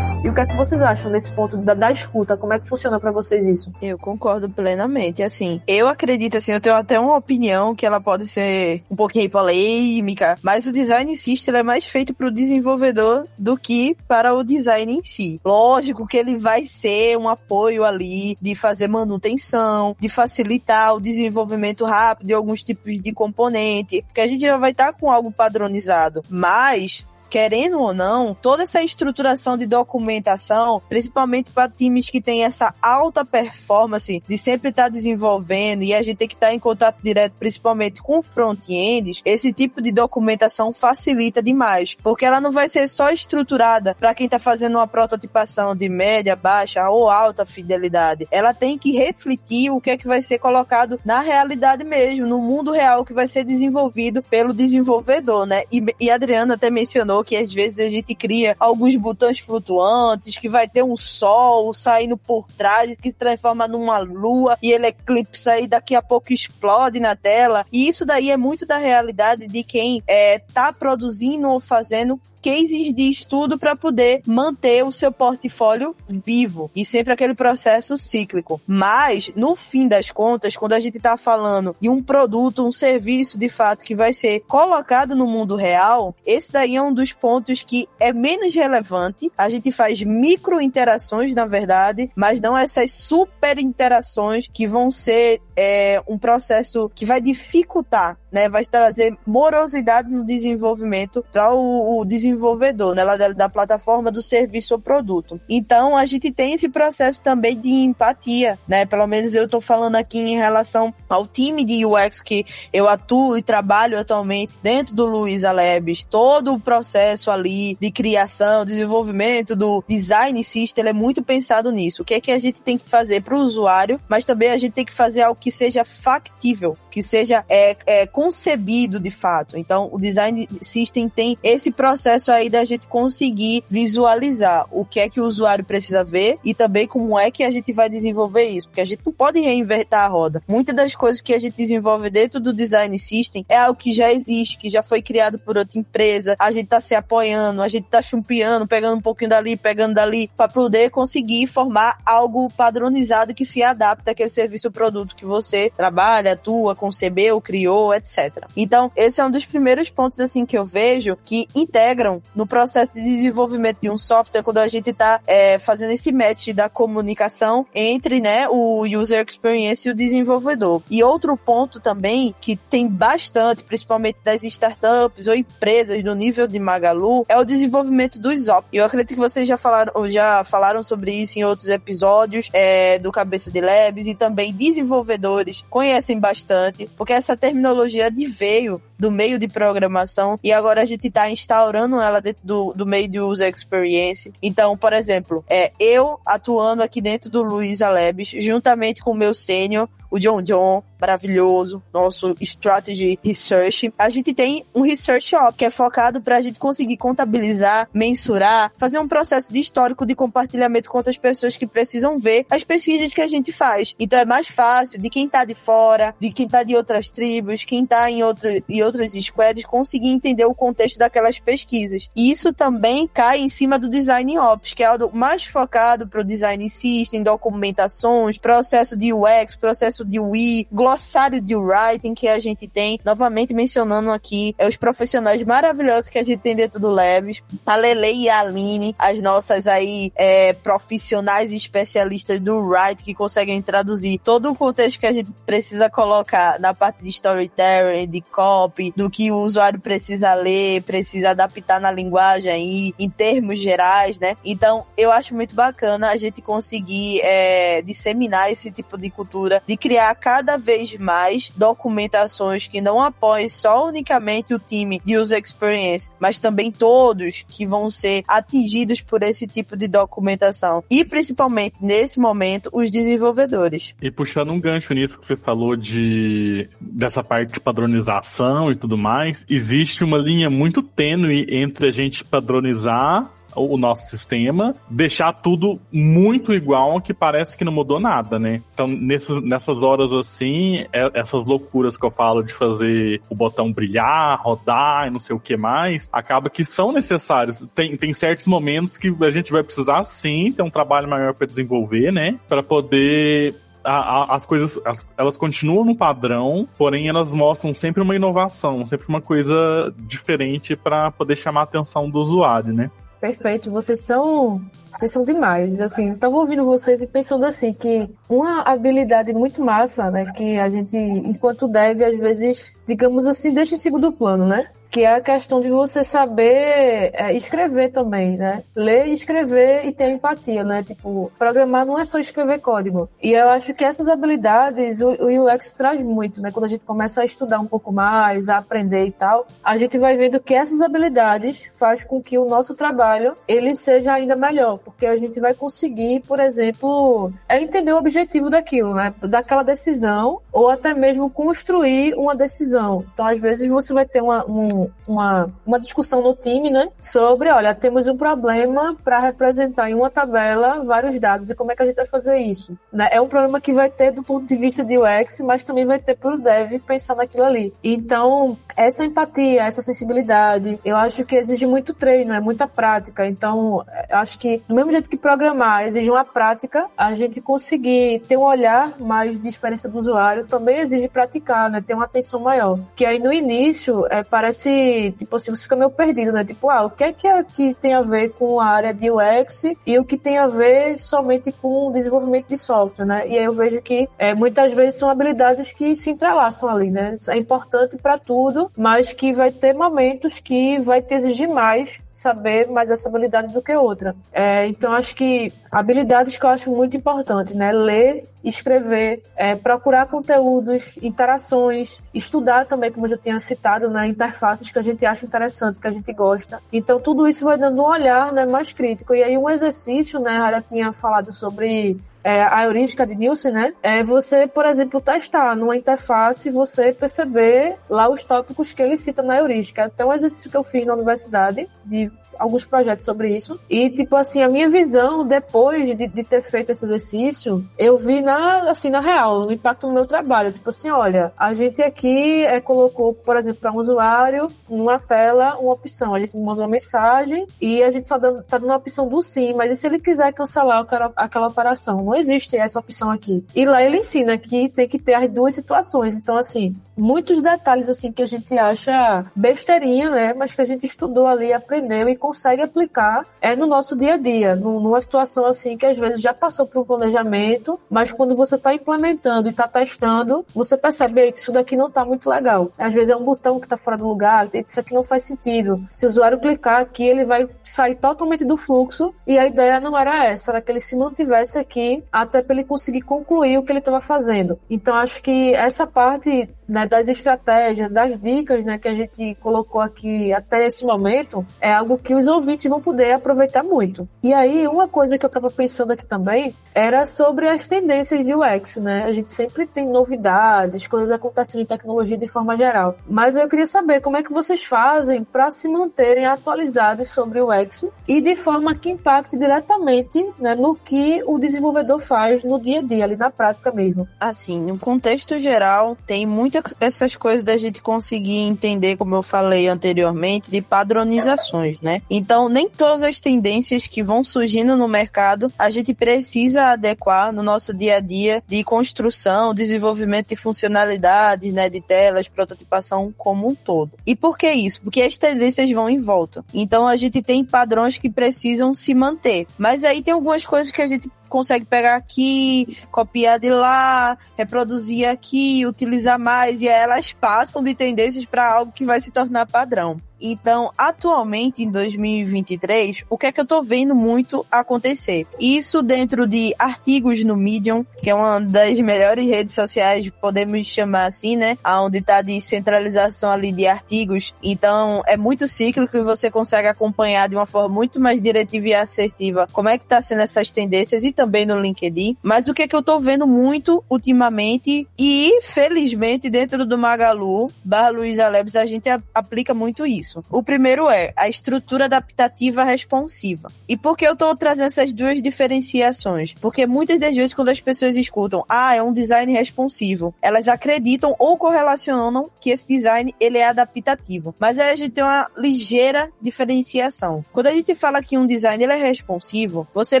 o que é que vocês acham nesse ponto da, da escuta? Como é que funciona para vocês isso? Eu concordo plenamente. Assim, eu acredito, assim, eu tenho até uma opinião que ela pode ser um pouquinho polêmica, mas o design system é mais feito para o desenvolvedor do que para o design em si. Lógico que ele vai ser um apoio ali de fazer manutenção, de facilitar o desenvolvimento rápido de alguns tipos de componente, porque a gente já vai estar tá com algo padronizado. Mas querendo ou não, toda essa estruturação de documentação, principalmente para times que têm essa alta performance de sempre estar tá desenvolvendo e a gente tem que estar tá em contato direto, principalmente com front-ends, esse tipo de documentação facilita demais, porque ela não vai ser só estruturada para quem está fazendo uma prototipação de média, baixa ou alta fidelidade. Ela tem que refletir o que é que vai ser colocado na realidade mesmo, no mundo real que vai ser desenvolvido pelo desenvolvedor, né? E, e a Adriana até mencionou que às vezes a gente cria alguns botões flutuantes, que vai ter um sol saindo por trás, que se transforma numa lua e ele eclipsa e daqui a pouco explode na tela. E isso daí é muito da realidade de quem é, tá produzindo ou fazendo cases de estudo para poder manter o seu portfólio vivo e sempre aquele processo cíclico. Mas, no fim das contas, quando a gente está falando de um produto, um serviço de fato que vai ser colocado no mundo real, esse daí é um dos pontos que é menos relevante. A gente faz micro interações, na verdade, mas não essas super interações que vão ser é, um processo que vai dificultar, né? Vai trazer morosidade no desenvolvimento para o, o desenvolvedor, né, da, da plataforma do serviço ou produto. Então, a gente tem esse processo também de empatia, né? Pelo menos eu estou falando aqui em relação ao time de UX que eu atuo e trabalho atualmente dentro do Luiza Labs. Todo o processo ali de criação, desenvolvimento do design system, é muito pensado nisso. O que é que a gente tem que fazer para o usuário, mas também a gente tem que fazer algo que seja factível, que seja é, é, concebido de fato. Então, o design system tem esse processo aí da gente conseguir visualizar o que é que o usuário precisa ver e também como é que a gente vai desenvolver isso, porque a gente não pode reinverter a roda. Muitas das coisas que a gente desenvolve dentro do design system é algo que já existe, que já foi criado por outra empresa, a gente tá se apoiando, a gente tá chumpeando, pegando um pouquinho dali, pegando dali, para poder conseguir formar algo padronizado que se adapta àquele serviço ou produto que você trabalha, atua, concebeu, criou, etc. Então, esse é um dos primeiros pontos assim que eu vejo que integram no processo de desenvolvimento de um software quando a gente está é, fazendo esse match da comunicação entre né, o user experience e o desenvolvedor. E outro ponto também que tem bastante, principalmente das startups ou empresas do nível de Magalu, é o desenvolvimento dos OP. Eu acredito que vocês já falaram, já falaram sobre isso em outros episódios é, do Cabeça de Labs e também desenvolvedores conhecem bastante, porque essa terminologia tecnologia veio do meio de programação e agora a gente está instaurando ela dentro do, do meio de user experience. Então, por exemplo, é, eu atuando aqui dentro do Luiza Labs, juntamente com o meu sênior, o John John, maravilhoso, nosso Strategy Research. A gente tem um Research Shop, que é focado para a gente conseguir contabilizar, mensurar, fazer um processo de histórico de compartilhamento com outras pessoas que precisam ver as pesquisas que a gente faz. Então é mais fácil de quem tá de fora, de quem tá de outras tribos, quem tá em, outro, em outros squads, conseguir entender o contexto daquelas pesquisas. E isso também cai em cima do Design Ops, que é algo mais focado para o Design System, documentações, processo de UX, processo processo de UI, glossário de writing que a gente tem, novamente mencionando aqui é os profissionais maravilhosos que a gente tem dentro do Labs, a Lele e a Aline, as nossas aí é, profissionais especialistas do writing que conseguem traduzir todo o contexto que a gente precisa colocar na parte de storytelling, de copy, do que o usuário precisa ler, precisa adaptar na linguagem aí, em termos gerais, né? Então, eu acho muito bacana a gente conseguir é, disseminar esse tipo de cultura, de criar criar cada vez mais documentações que não apoiem só unicamente o time de user experience, mas também todos que vão ser atingidos por esse tipo de documentação. E principalmente nesse momento, os desenvolvedores. E puxando um gancho nisso que você falou de dessa parte de padronização e tudo mais, existe uma linha muito tênue entre a gente padronizar o nosso sistema, deixar tudo muito igual que parece que não mudou nada, né? Então, nessas, horas assim, é, essas loucuras que eu falo de fazer o botão brilhar, rodar e não sei o que mais, acaba que são necessários. Tem, tem certos momentos que a gente vai precisar sim ter um trabalho maior para desenvolver, né? Para poder a, a, as coisas as, elas continuam no padrão, porém elas mostram sempre uma inovação, sempre uma coisa diferente para poder chamar a atenção do usuário, né? Perfeito, vocês são vocês são demais. Assim, estava ouvindo vocês e pensando assim que uma habilidade muito massa, né, que a gente enquanto deve às vezes, digamos assim, deixa em segundo plano, né? Que é a questão de você saber é, escrever também, né? Ler, escrever e ter empatia, né? Tipo, programar não é só escrever código. E eu acho que essas habilidades o, o UX traz muito, né? Quando a gente começa a estudar um pouco mais, a aprender e tal, a gente vai vendo que essas habilidades faz com que o nosso trabalho ele seja ainda melhor, porque a gente vai conseguir, por exemplo, é entender o objetivo daquilo, né? Daquela decisão ou até mesmo construir uma decisão. Então, às vezes você vai ter uma, um uma, uma discussão no time, né? Sobre, olha, temos um problema para representar em uma tabela vários dados e como é que a gente vai fazer isso. Né? É um problema que vai ter do ponto de vista de UX, mas também vai ter para o dev pensar naquilo ali. Então, essa empatia, essa sensibilidade, eu acho que exige muito treino, é muita prática. Então, eu acho que do mesmo jeito que programar exige uma prática, a gente conseguir ter um olhar mais de experiência do usuário também exige praticar, né? Ter uma atenção maior. Que aí no início é, parece tipo assim, você fica meio perdido, né? Tipo, ah, o que é que, é que tem a ver com a área de UX e o que tem a ver somente com o desenvolvimento de software, né? E aí eu vejo que é, muitas vezes são habilidades que se entrelaçam ali, né? É importante para tudo, mas que vai ter momentos que vai te exigir mais saber mais essa habilidade do que outra. É, então acho que habilidades que eu acho muito importante, né? Ler, escrever, é, procurar conteúdos, interações, estudar também, como eu já tinha citado, né? Interfaces que a gente acha interessantes, que a gente gosta. Então tudo isso vai dando um olhar, né? Mais crítico. E aí um exercício, né? A Ara tinha falado sobre é, a heurística de Nielsen, né? É você, por exemplo, testar numa interface você perceber lá os tópicos que ele cita na heurística. Até um exercício que eu fiz na universidade de alguns projetos sobre isso. E, tipo assim, a minha visão, depois de, de, ter feito esse exercício, eu vi na, assim, na real, o impacto no meu trabalho. Tipo assim, olha, a gente aqui é, colocou, por exemplo, para um usuário, numa tela, uma opção. A gente mandou uma mensagem e a gente só dando, tá dando a opção do sim, mas e se ele quiser cancelar aquela, aquela operação? Não existe essa opção aqui. E lá ele ensina que tem que ter as duas situações. Então, assim, muitos detalhes, assim, que a gente acha besteirinha, né? Mas que a gente estudou ali, aprendeu e consegue aplicar é no nosso dia a dia, numa situação assim que às vezes já passou por um planejamento, mas quando você está implementando e está testando, você percebe que isso daqui não tá muito legal. Às vezes é um botão que tá fora do lugar, isso aqui não faz sentido. Se o usuário clicar aqui, ele vai sair totalmente do fluxo e a ideia não era essa, era que ele se mantivesse aqui até para ele conseguir concluir o que ele estava fazendo. Então acho que essa parte né, das estratégias, das dicas né, que a gente colocou aqui até esse momento, é algo que os ouvintes vão poder aproveitar muito. E aí, uma coisa que eu estava pensando aqui também era sobre as tendências de UX, né? A gente sempre tem novidades, coisas acontecendo em tecnologia de forma geral. Mas eu queria saber como é que vocês fazem para se manterem atualizados sobre o UX e de forma que impacte diretamente né, no que o desenvolvedor faz no dia a dia, ali na prática mesmo. Assim, no contexto geral, tem muitas essas coisas da gente conseguir entender, como eu falei anteriormente, de padronizações, né? Então, nem todas as tendências que vão surgindo no mercado a gente precisa adequar no nosso dia a dia de construção, desenvolvimento de funcionalidades, né, de telas, prototipação como um todo. E por que isso? Porque as tendências vão em volta. Então, a gente tem padrões que precisam se manter. Mas aí tem algumas coisas que a gente consegue pegar aqui, copiar de lá, reproduzir aqui, utilizar mais, e elas passam de tendências para algo que vai se tornar padrão. Então, atualmente, em 2023, o que é que eu tô vendo muito acontecer? Isso dentro de artigos no Medium, que é uma das melhores redes sociais, podemos chamar assim, né? Onde tá de centralização ali de artigos. Então, é muito cíclico e você consegue acompanhar de uma forma muito mais diretiva e assertiva como é que tá sendo essas tendências e também no LinkedIn. Mas o que é que eu tô vendo muito ultimamente e, felizmente, dentro do Magalu, barra Luiza Labs, a gente aplica muito isso. O primeiro é a estrutura adaptativa responsiva. E por que eu estou trazendo essas duas diferenciações? Porque muitas das vezes quando as pessoas escutam, ah, é um design responsivo, elas acreditam ou correlacionam que esse design ele é adaptativo. Mas aí a gente tem uma ligeira diferenciação. Quando a gente fala que um design ele é responsivo, você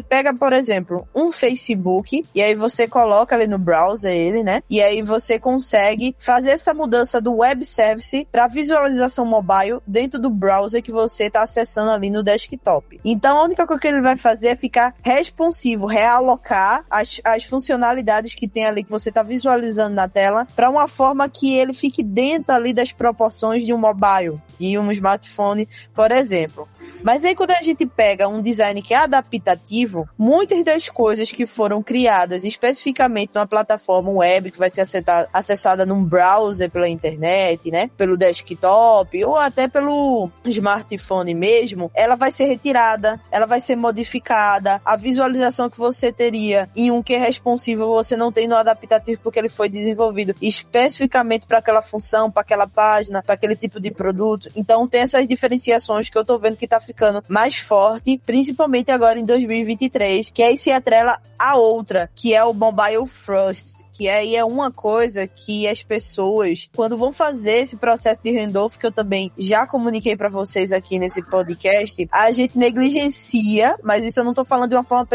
pega, por exemplo, um Facebook e aí você coloca ali no browser ele, né? E aí você consegue fazer essa mudança do web service para visualização mobile dentro do browser que você está acessando ali no desktop. Então a única coisa que ele vai fazer é ficar responsivo, realocar as, as funcionalidades que tem ali que você está visualizando na tela para uma forma que ele fique dentro ali das proporções de um mobile, de um smartphone, por exemplo. Mas aí quando a gente pega um design que é adaptativo, muitas das coisas que foram criadas especificamente numa plataforma web que vai ser acessada num browser pela internet, né, pelo desktop ou até pelo smartphone mesmo, ela vai ser retirada, ela vai ser modificada, a visualização que você teria em um que é responsivo você não tem no adaptativo porque ele foi desenvolvido especificamente para aquela função, para aquela página, para aquele tipo de produto. Então tem essas diferenciações que eu tô vendo que tá ficando mais forte, principalmente agora em 2023, que aí se atrela a outra, que é o mobile first, que aí é uma coisa que as pessoas, quando vão fazer esse processo de handoff, que eu também já comuniquei para vocês aqui nesse podcast, a gente negligencia, mas isso eu não tô falando de uma forma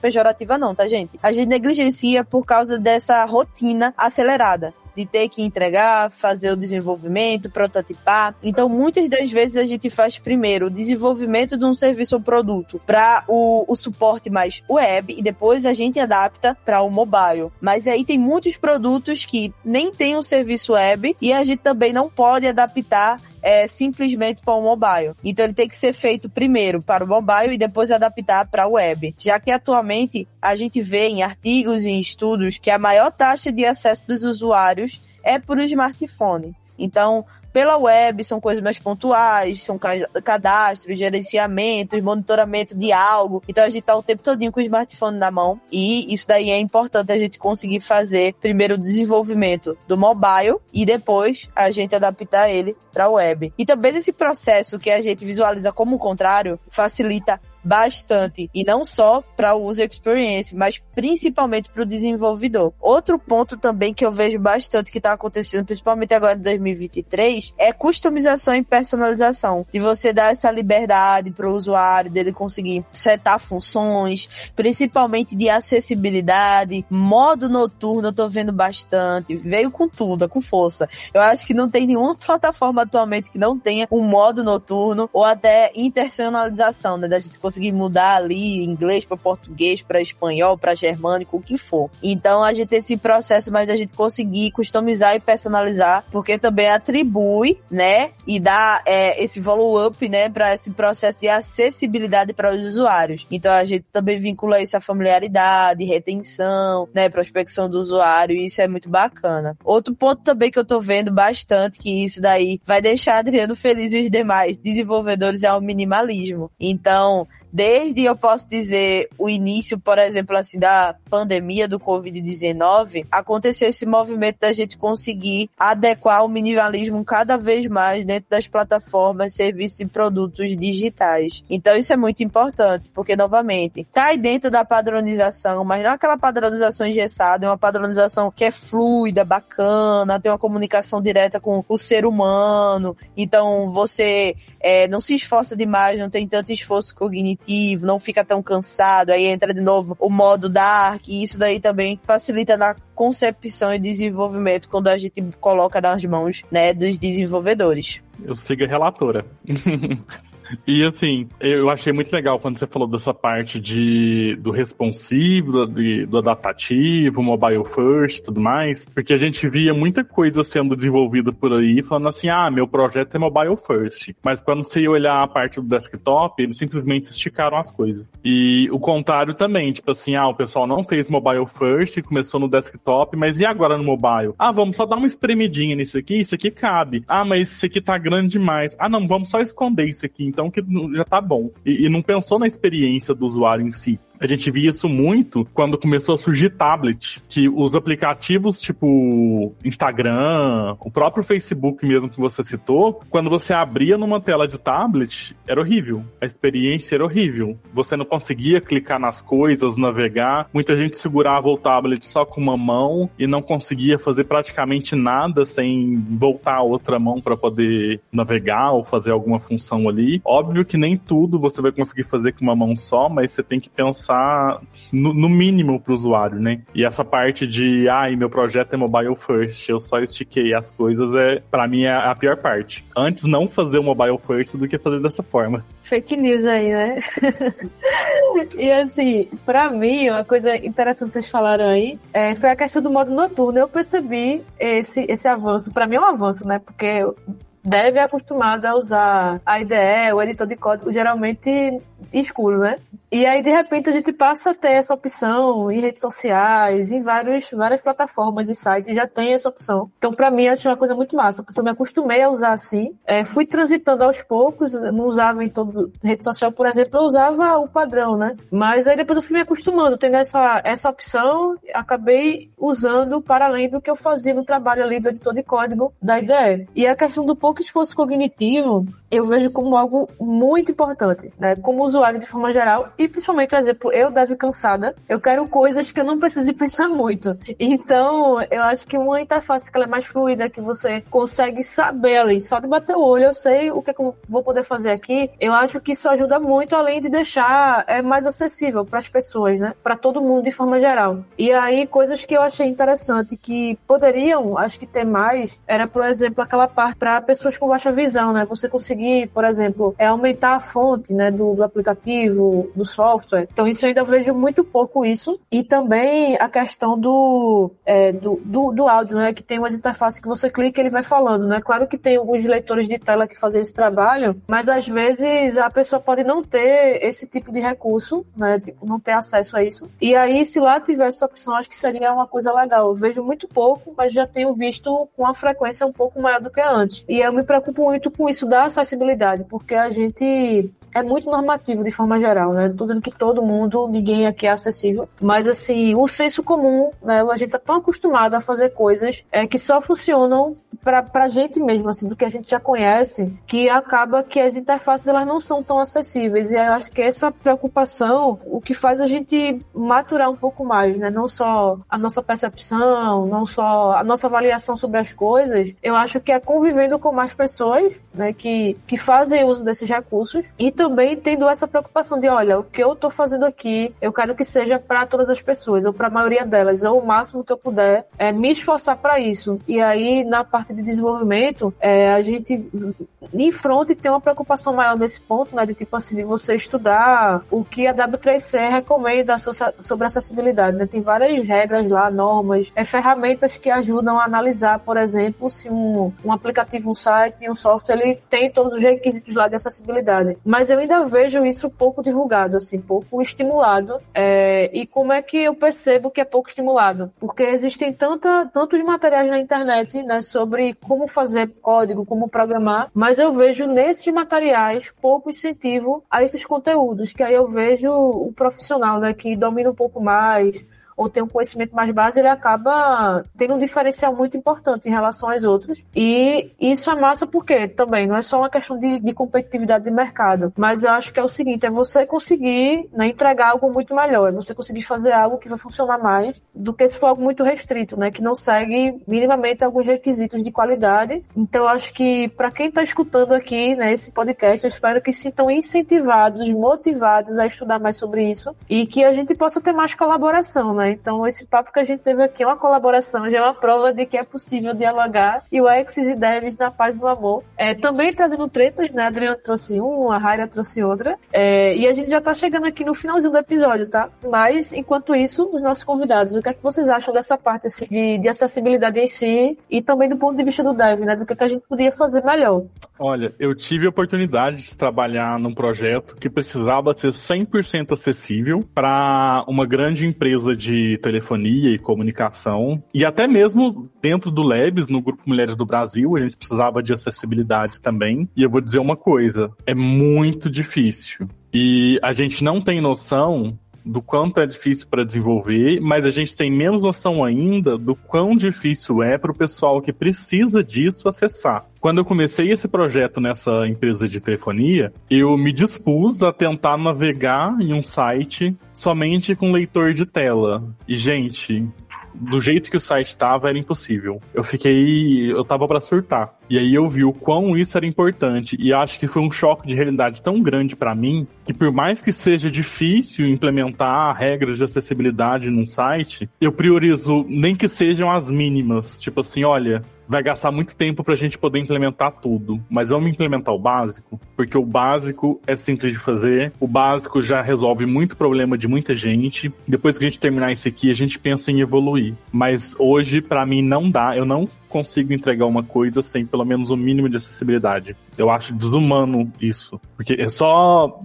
pejorativa não, tá gente? A gente negligencia por causa dessa rotina acelerada de ter que entregar, fazer o desenvolvimento, prototipar. Então, muitas das vezes a gente faz primeiro o desenvolvimento de um serviço ou produto para o, o suporte mais web e depois a gente adapta para o mobile. Mas aí tem muitos produtos que nem tem um serviço web e a gente também não pode adaptar é, simplesmente para o mobile. Então ele tem que ser feito primeiro para o mobile e depois adaptar para a web. Já que atualmente a gente vê em artigos e em estudos que a maior taxa de acesso dos usuários é por smartphone. Então, pela web são coisas mais pontuais, são cadastros, gerenciamentos, monitoramento de algo. Então a gente tá o tempo todinho com o smartphone na mão e isso daí é importante a gente conseguir fazer primeiro o desenvolvimento do mobile e depois a gente adaptar ele para web. E também esse processo que a gente visualiza como o contrário facilita bastante. E não só para o user experience, mas principalmente para o desenvolvedor. Outro ponto também que eu vejo bastante que está acontecendo, principalmente agora em 2023, é customização e personalização. De você dar essa liberdade para o usuário, dele conseguir setar funções, principalmente de acessibilidade, modo noturno, eu tô vendo bastante. Veio com tudo, com força. Eu acho que não tem nenhuma plataforma atualmente que não tenha um modo noturno ou até internacionalização, né? Da gente conseguir conseguir mudar ali inglês para português, para espanhol, para germânico, o que for. Então a gente tem esse processo mais da gente conseguir customizar e personalizar, porque também atribui, né, e dá é, esse follow-up, né, para esse processo de acessibilidade para os usuários. Então a gente também vincula isso à familiaridade, retenção, né, prospecção do usuário, e isso é muito bacana. Outro ponto também que eu tô vendo bastante que isso daí vai deixar Adriano feliz e os demais desenvolvedores é o minimalismo. Então, desde eu posso dizer o início, por exemplo, assim da pandemia do COVID-19, aconteceu esse movimento da gente conseguir adequar o minimalismo cada vez mais dentro das plataformas, serviços e produtos digitais. Então isso é muito importante, porque novamente cai dentro da padronização, mas não aquela padronização engessada, é uma padronização que é fluida, bacana, tem uma comunicação direta com o ser humano. Então você é, não se esforça demais, não tem tanto esforço cognitivo, não fica tão cansado, aí entra de novo o modo dark, e isso daí também facilita na concepção e desenvolvimento quando a gente coloca nas mãos, né, dos desenvolvedores. Eu sigo a relatora. E assim, eu achei muito legal quando você falou dessa parte de, do responsivo, do, do adaptativo, mobile first e tudo mais, porque a gente via muita coisa sendo desenvolvida por aí, falando assim, ah, meu projeto é mobile first. Mas quando você olhar a parte do desktop, eles simplesmente esticaram as coisas. E o contrário também, tipo assim, ah, o pessoal não fez mobile first, começou no desktop, mas e agora no mobile? Ah, vamos só dar uma espremidinha nisso aqui, isso aqui cabe. Ah, mas isso aqui tá grande demais. Ah, não, vamos só esconder isso aqui então que já tá bom. E, e não pensou na experiência do usuário em si. A gente via isso muito quando começou a surgir tablet, que os aplicativos tipo Instagram, o próprio Facebook mesmo que você citou, quando você abria numa tela de tablet, era horrível. A experiência era horrível. Você não conseguia clicar nas coisas, navegar. Muita gente segurava o tablet só com uma mão e não conseguia fazer praticamente nada sem voltar a outra mão para poder navegar ou fazer alguma função ali. Óbvio que nem tudo você vai conseguir fazer com uma mão só, mas você tem que pensar pensar no, no mínimo pro usuário, né? E essa parte de, ai, ah, meu projeto é mobile first, eu só estiquei as coisas, é para mim é a pior parte. Antes não fazer o mobile first do que fazer dessa forma. Fake news aí, né? e assim, pra mim, uma coisa interessante que vocês falaram aí é, foi a questão do modo noturno. Eu percebi esse, esse avanço. Pra mim é um avanço, né? Porque deve acostumado a usar a IDE, o editor de código, geralmente escuro, né? E aí, de repente, a gente passa a ter essa opção em redes sociais, em vários, várias plataformas e sites, já tem essa opção. Então, para mim, acho uma coisa muito massa, porque eu me acostumei a usar assim. É, fui transitando aos poucos, não usava em toda rede social, por exemplo, eu usava o padrão, né? Mas aí depois eu fui me acostumando, tendo essa, essa opção, acabei usando para além do que eu fazia no trabalho ali do editor de código da IDE. E a questão do pouco esforço cognitivo, eu vejo como algo muito importante, né? Como usuário de forma geral, e principalmente, por exemplo, eu deve cansada, eu quero coisas que eu não precise pensar muito. Então, eu acho que uma interface que ela é mais fluida, que você consegue saber ali, só de bater o olho, eu sei o que, é que eu vou poder fazer aqui, eu acho que isso ajuda muito, além de deixar é, mais acessível para as pessoas, né? Para todo mundo de forma geral. E aí, coisas que eu achei interessante que poderiam, acho que ter mais, era, por exemplo, aquela parte para pessoas com baixa visão, né? Você conseguir, por exemplo, é aumentar a fonte, né, do, do aplicativo, do software. Então isso eu ainda vejo muito pouco isso. E também a questão do, é, do, do, do, áudio, né? Que tem umas interfaces que você clica e ele vai falando, né? Claro que tem alguns leitores de tela que fazem esse trabalho, mas às vezes a pessoa pode não ter esse tipo de recurso, né? Tipo, não ter acesso a isso. E aí, se lá tivesse essa opção, acho que seria uma coisa legal. Eu vejo muito pouco, mas já tenho visto com uma frequência um pouco maior do que antes. E eu me preocupo muito com isso da acessibilidade, porque a gente é muito normativo de forma geral, né? Não tô dizendo que todo mundo, ninguém aqui é acessível, mas assim, o senso comum, né? A gente tá tão acostumado a fazer coisas é, que só funcionam pra, pra gente mesmo, assim, do que a gente já conhece, que acaba que as interfaces elas não são tão acessíveis. E eu acho que essa preocupação, o que faz a gente maturar um pouco mais, né? Não só a nossa percepção, não só a nossa avaliação sobre as coisas, eu acho que é convivendo com mais pessoas, né? Que, que fazem uso desses recursos e também tendo essa preocupação de, olha, o que eu tô fazendo aqui, eu quero que seja para todas as pessoas, ou para a maioria delas, ou o máximo que eu puder, é me esforçar para isso. E aí, na parte de desenvolvimento, é, a gente em front tem uma preocupação maior nesse ponto, né? De tipo assim, de você estudar o que a W3C recomenda sobre acessibilidade, né? Tem várias regras lá, normas, é, ferramentas que ajudam a analisar, por exemplo, se um, um aplicativo, um site, um software, ele tem todos os requisitos lá de acessibilidade. Mas eu ainda vejo isso pouco divulgado, assim, pouco estimulado. É, e como é que eu percebo que é pouco estimulado? Porque existem tanta, tantos materiais na internet, né, sobre como fazer código, como programar, mas eu vejo nesses materiais pouco incentivo a esses conteúdos, que aí eu vejo o profissional, né, que domina um pouco mais, ou tem um conhecimento mais base, ele acaba tendo um diferencial muito importante em relação aos outros. E isso é massa porque também não é só uma questão de, de competitividade de mercado, mas eu acho que é o seguinte, é você conseguir né, entregar algo muito melhor, é você conseguir fazer algo que vai funcionar mais do que se for algo muito restrito, né, que não segue minimamente alguns requisitos de qualidade. Então acho que para quem está escutando aqui, né, esse podcast, eu espero que sintam incentivados, motivados a estudar mais sobre isso e que a gente possa ter mais colaboração, né? Então, esse papo que a gente teve aqui é uma colaboração, já é uma prova de que é possível dialogar e o Exes e Devs na paz do amor. É, também trazendo tretas, né? A Adriana trouxe uma, a Raira trouxe outra. É, e a gente já tá chegando aqui no finalzinho do episódio, tá? Mas, enquanto isso, os nossos convidados, o que é que vocês acham dessa parte assim, de, de acessibilidade em si e também do ponto de vista do Dev, né? Do que, é que a gente podia fazer melhor? Olha, eu tive a oportunidade de trabalhar num projeto que precisava ser 100% acessível para uma grande empresa de de telefonia e comunicação. E até mesmo dentro do Labs, no Grupo Mulheres do Brasil, a gente precisava de acessibilidade também. E eu vou dizer uma coisa: é muito difícil. E a gente não tem noção do quanto é difícil para desenvolver, mas a gente tem menos noção ainda do quão difícil é para o pessoal que precisa disso acessar. Quando eu comecei esse projeto nessa empresa de telefonia, eu me dispus a tentar navegar em um site somente com leitor de tela. E, gente, do jeito que o site estava, era impossível. Eu fiquei. Eu tava para surtar. E aí eu vi o quão isso era importante. E acho que foi um choque de realidade tão grande para mim que, por mais que seja difícil implementar regras de acessibilidade num site, eu priorizo nem que sejam as mínimas. Tipo assim, olha, vai gastar muito tempo pra gente poder implementar tudo. Mas vamos implementar o básico, porque o básico é simples de fazer, o básico já resolve muito problema de muita gente. Depois que a gente terminar isso aqui, a gente pensa em evoluir. Mas hoje, para mim, não dá, eu não consigo entregar uma coisa sem pelo menos o um mínimo de acessibilidade. Eu acho desumano isso. Porque é só,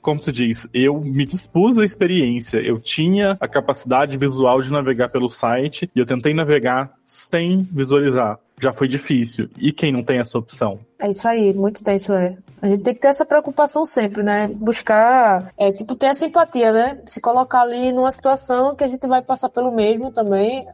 como se diz, eu me dispus à experiência. Eu tinha a capacidade visual de navegar pelo site e eu tentei navegar sem visualizar. Já foi difícil. E quem não tem essa opção? É isso aí, muito tenso, é. A gente tem que ter essa preocupação sempre, né? Buscar, é, tipo, ter essa empatia, né? Se colocar ali numa situação que a gente vai passar pelo mesmo também.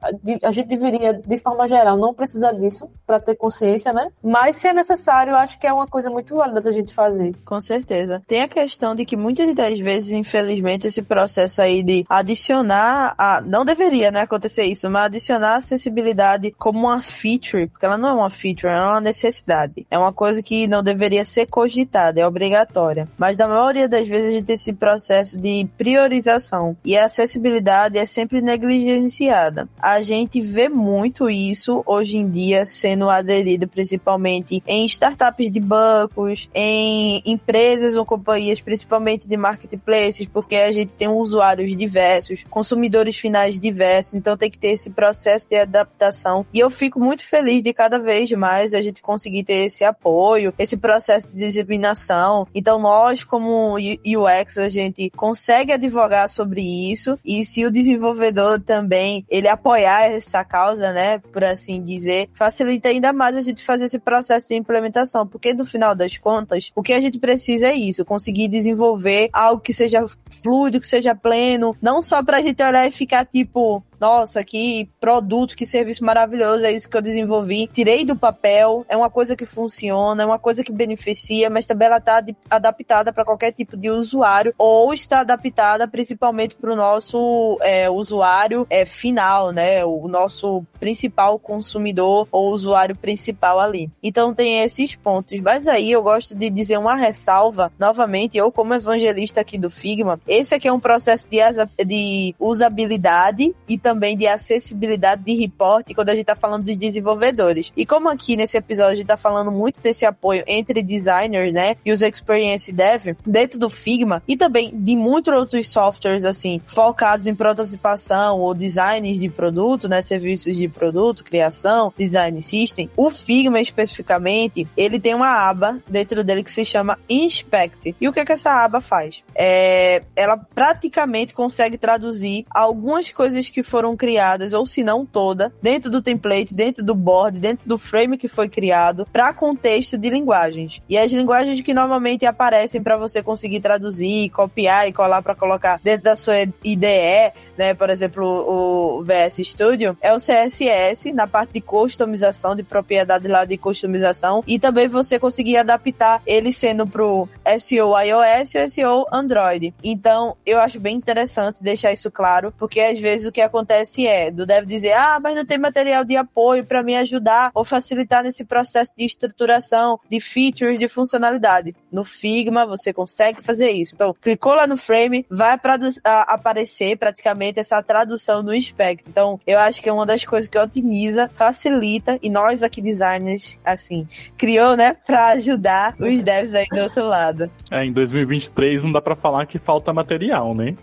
A, gente deveria, de forma geral, não precisar disso para ter consciência, né? Mas se é necessário, eu acho que é uma coisa muito válida da gente fazer. Com certeza. Tem a questão de que muitas das vezes, infelizmente, esse processo aí de adicionar a, não deveria, né, acontecer isso, mas adicionar a acessibilidade como uma feature, porque ela não é uma feature, ela é uma necessidade. É uma coisa que não deveria ser cogitada, é obrigatória. Mas na maioria das vezes a gente tem esse processo de priorização e a acessibilidade é sempre negligenciada. A gente vê muito isso hoje em dia sendo aderido principalmente em startups de bancos, em empresas ou companhias, principalmente de marketplaces, porque a gente tem usuários diversos, consumidores finais diversos, então tem que ter esse processo de adaptação. E eu fico muito feliz de cada vez mais a gente conseguir ter esse apoio esse processo de disseminação. Então, nós, como UX, a gente consegue advogar sobre isso. E se o desenvolvedor também ele apoiar essa causa, né, por assim dizer, facilita ainda mais a gente fazer esse processo de implementação. Porque no final das contas, o que a gente precisa é isso, conseguir desenvolver algo que seja fluido, que seja pleno, não só pra gente olhar e ficar tipo, nossa, que produto, que serviço maravilhoso, é isso que eu desenvolvi. Tirei do papel, é uma coisa que funciona, é uma coisa que beneficia, mas também ela está adaptada para qualquer tipo de usuário ou está adaptada principalmente para o nosso é, usuário é, final, né? O nosso principal consumidor ou usuário principal ali. Então tem esses pontos. Mas aí eu gosto de dizer uma ressalva, novamente, eu como evangelista aqui do Figma, esse aqui é um processo de, de usabilidade e também também de acessibilidade de reporte quando a gente está falando dos desenvolvedores. E como aqui nesse episódio a gente está falando muito desse apoio entre designers, né, e os experience dev dentro do Figma e também de muitos outros softwares assim focados em prototipação ou designs de produto, né, serviços de produto, criação, design system. O Figma especificamente, ele tem uma aba dentro dele que se chama Inspect. E o que é que essa aba faz? É, ela praticamente consegue traduzir algumas coisas que foram criadas, ou se não toda, dentro do template, dentro do board, dentro do frame que foi criado, para contexto de linguagens. E as linguagens que normalmente aparecem para você conseguir traduzir, copiar e colar para colocar dentro da sua IDE, né? Por exemplo, o VS Studio é o CSS na parte de customização, de propriedade lá de customização, e também você conseguir adaptar ele sendo pro SEO iOS e SEO Android. Então, eu acho bem interessante deixar isso claro, porque às vezes o que acontece é do dev dizer, ah, mas não tem material de apoio para me ajudar ou facilitar nesse processo de estruturação, de features, de funcionalidade. No Figma você consegue fazer isso. Então, clicou lá no frame, vai para aparecer praticamente essa tradução no spec. Então, eu acho que é uma das coisas que otimiza, facilita e nós aqui designers, assim, criou, né, para ajudar os devs aí do outro lado. É, em 2023 não dá para falar que falta material, né?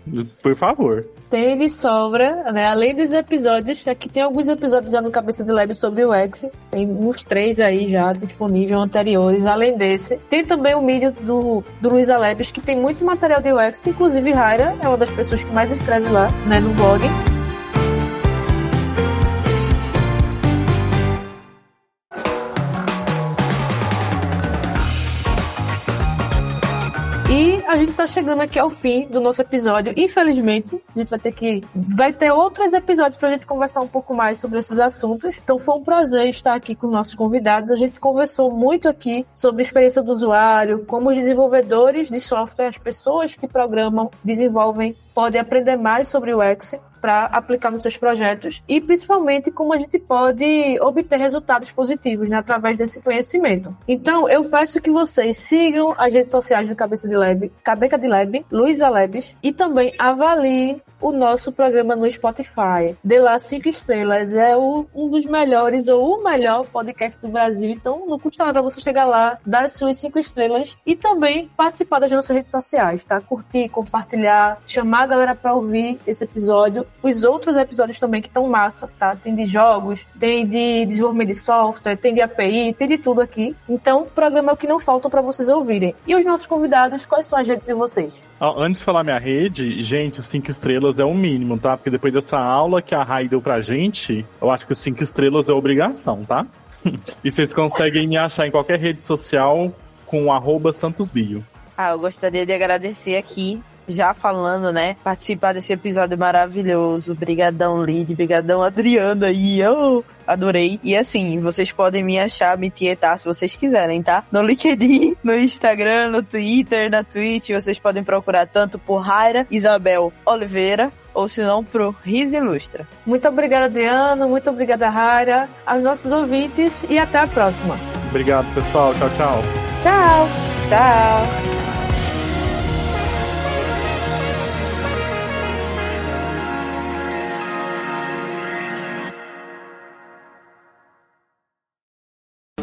Por favor. Tem de sobra, né? Além dos episódios, aqui tem alguns episódios já no Cabeça de Lab sobre o X. Tem uns três aí já disponíveis anteriores, além desse. Tem também o mídia do, do Luiz Alebes, que tem muito material de UX, inclusive Raira é uma das pessoas que mais escreve lá, né, no blog. A gente tá chegando aqui ao fim do nosso episódio. Infelizmente, a gente vai ter que. Vai ter outros episódios pra gente conversar um pouco mais sobre esses assuntos. Então foi um prazer estar aqui com nossos convidados. A gente conversou muito aqui sobre a experiência do usuário, como os desenvolvedores de software, as pessoas que programam, desenvolvem, podem aprender mais sobre o X para aplicar nos seus projetos e principalmente como a gente pode obter resultados positivos né, através desse conhecimento. Então, eu peço que vocês sigam as redes sociais do Cabeça de Lab, Cabeca de Lab, Luiza Labs e também avaliem o nosso programa no Spotify. Dê lá cinco estrelas, é o, um dos melhores ou o melhor podcast do Brasil. Então, não custa nada você chegar lá, dar as suas cinco estrelas e também participar das nossas redes sociais, tá? Curtir, compartilhar, chamar a galera para ouvir esse episódio os outros episódios também que estão massa, tá? Tem de jogos, tem de desenvolvimento de software, tem de API, tem de tudo aqui. Então, o programa é o que não falta para vocês ouvirem. E os nossos convidados, quais são as redes de vocês? Antes de falar minha rede, gente, cinco estrelas é o mínimo, tá? Porque depois dessa aula que a Rai deu pra gente, eu acho que cinco estrelas é obrigação, tá? e vocês conseguem me achar em qualquer rede social com arroba santosbio. Ah, eu gostaria de agradecer aqui já falando, né? Participar desse episódio maravilhoso. Brigadão, Lid. Brigadão, Adriana. E eu adorei. E assim, vocês podem me achar, me tietar se vocês quiserem, tá? No LinkedIn, no Instagram, no Twitter, na Twitch. Vocês podem procurar tanto por Raira Isabel Oliveira ou se não pro Riz Ilustra. Muito obrigada, Adriano. Muito obrigada, Raira. Aos nossos ouvintes e até a próxima. Obrigado, pessoal. Tchau, tchau. Tchau. Tchau.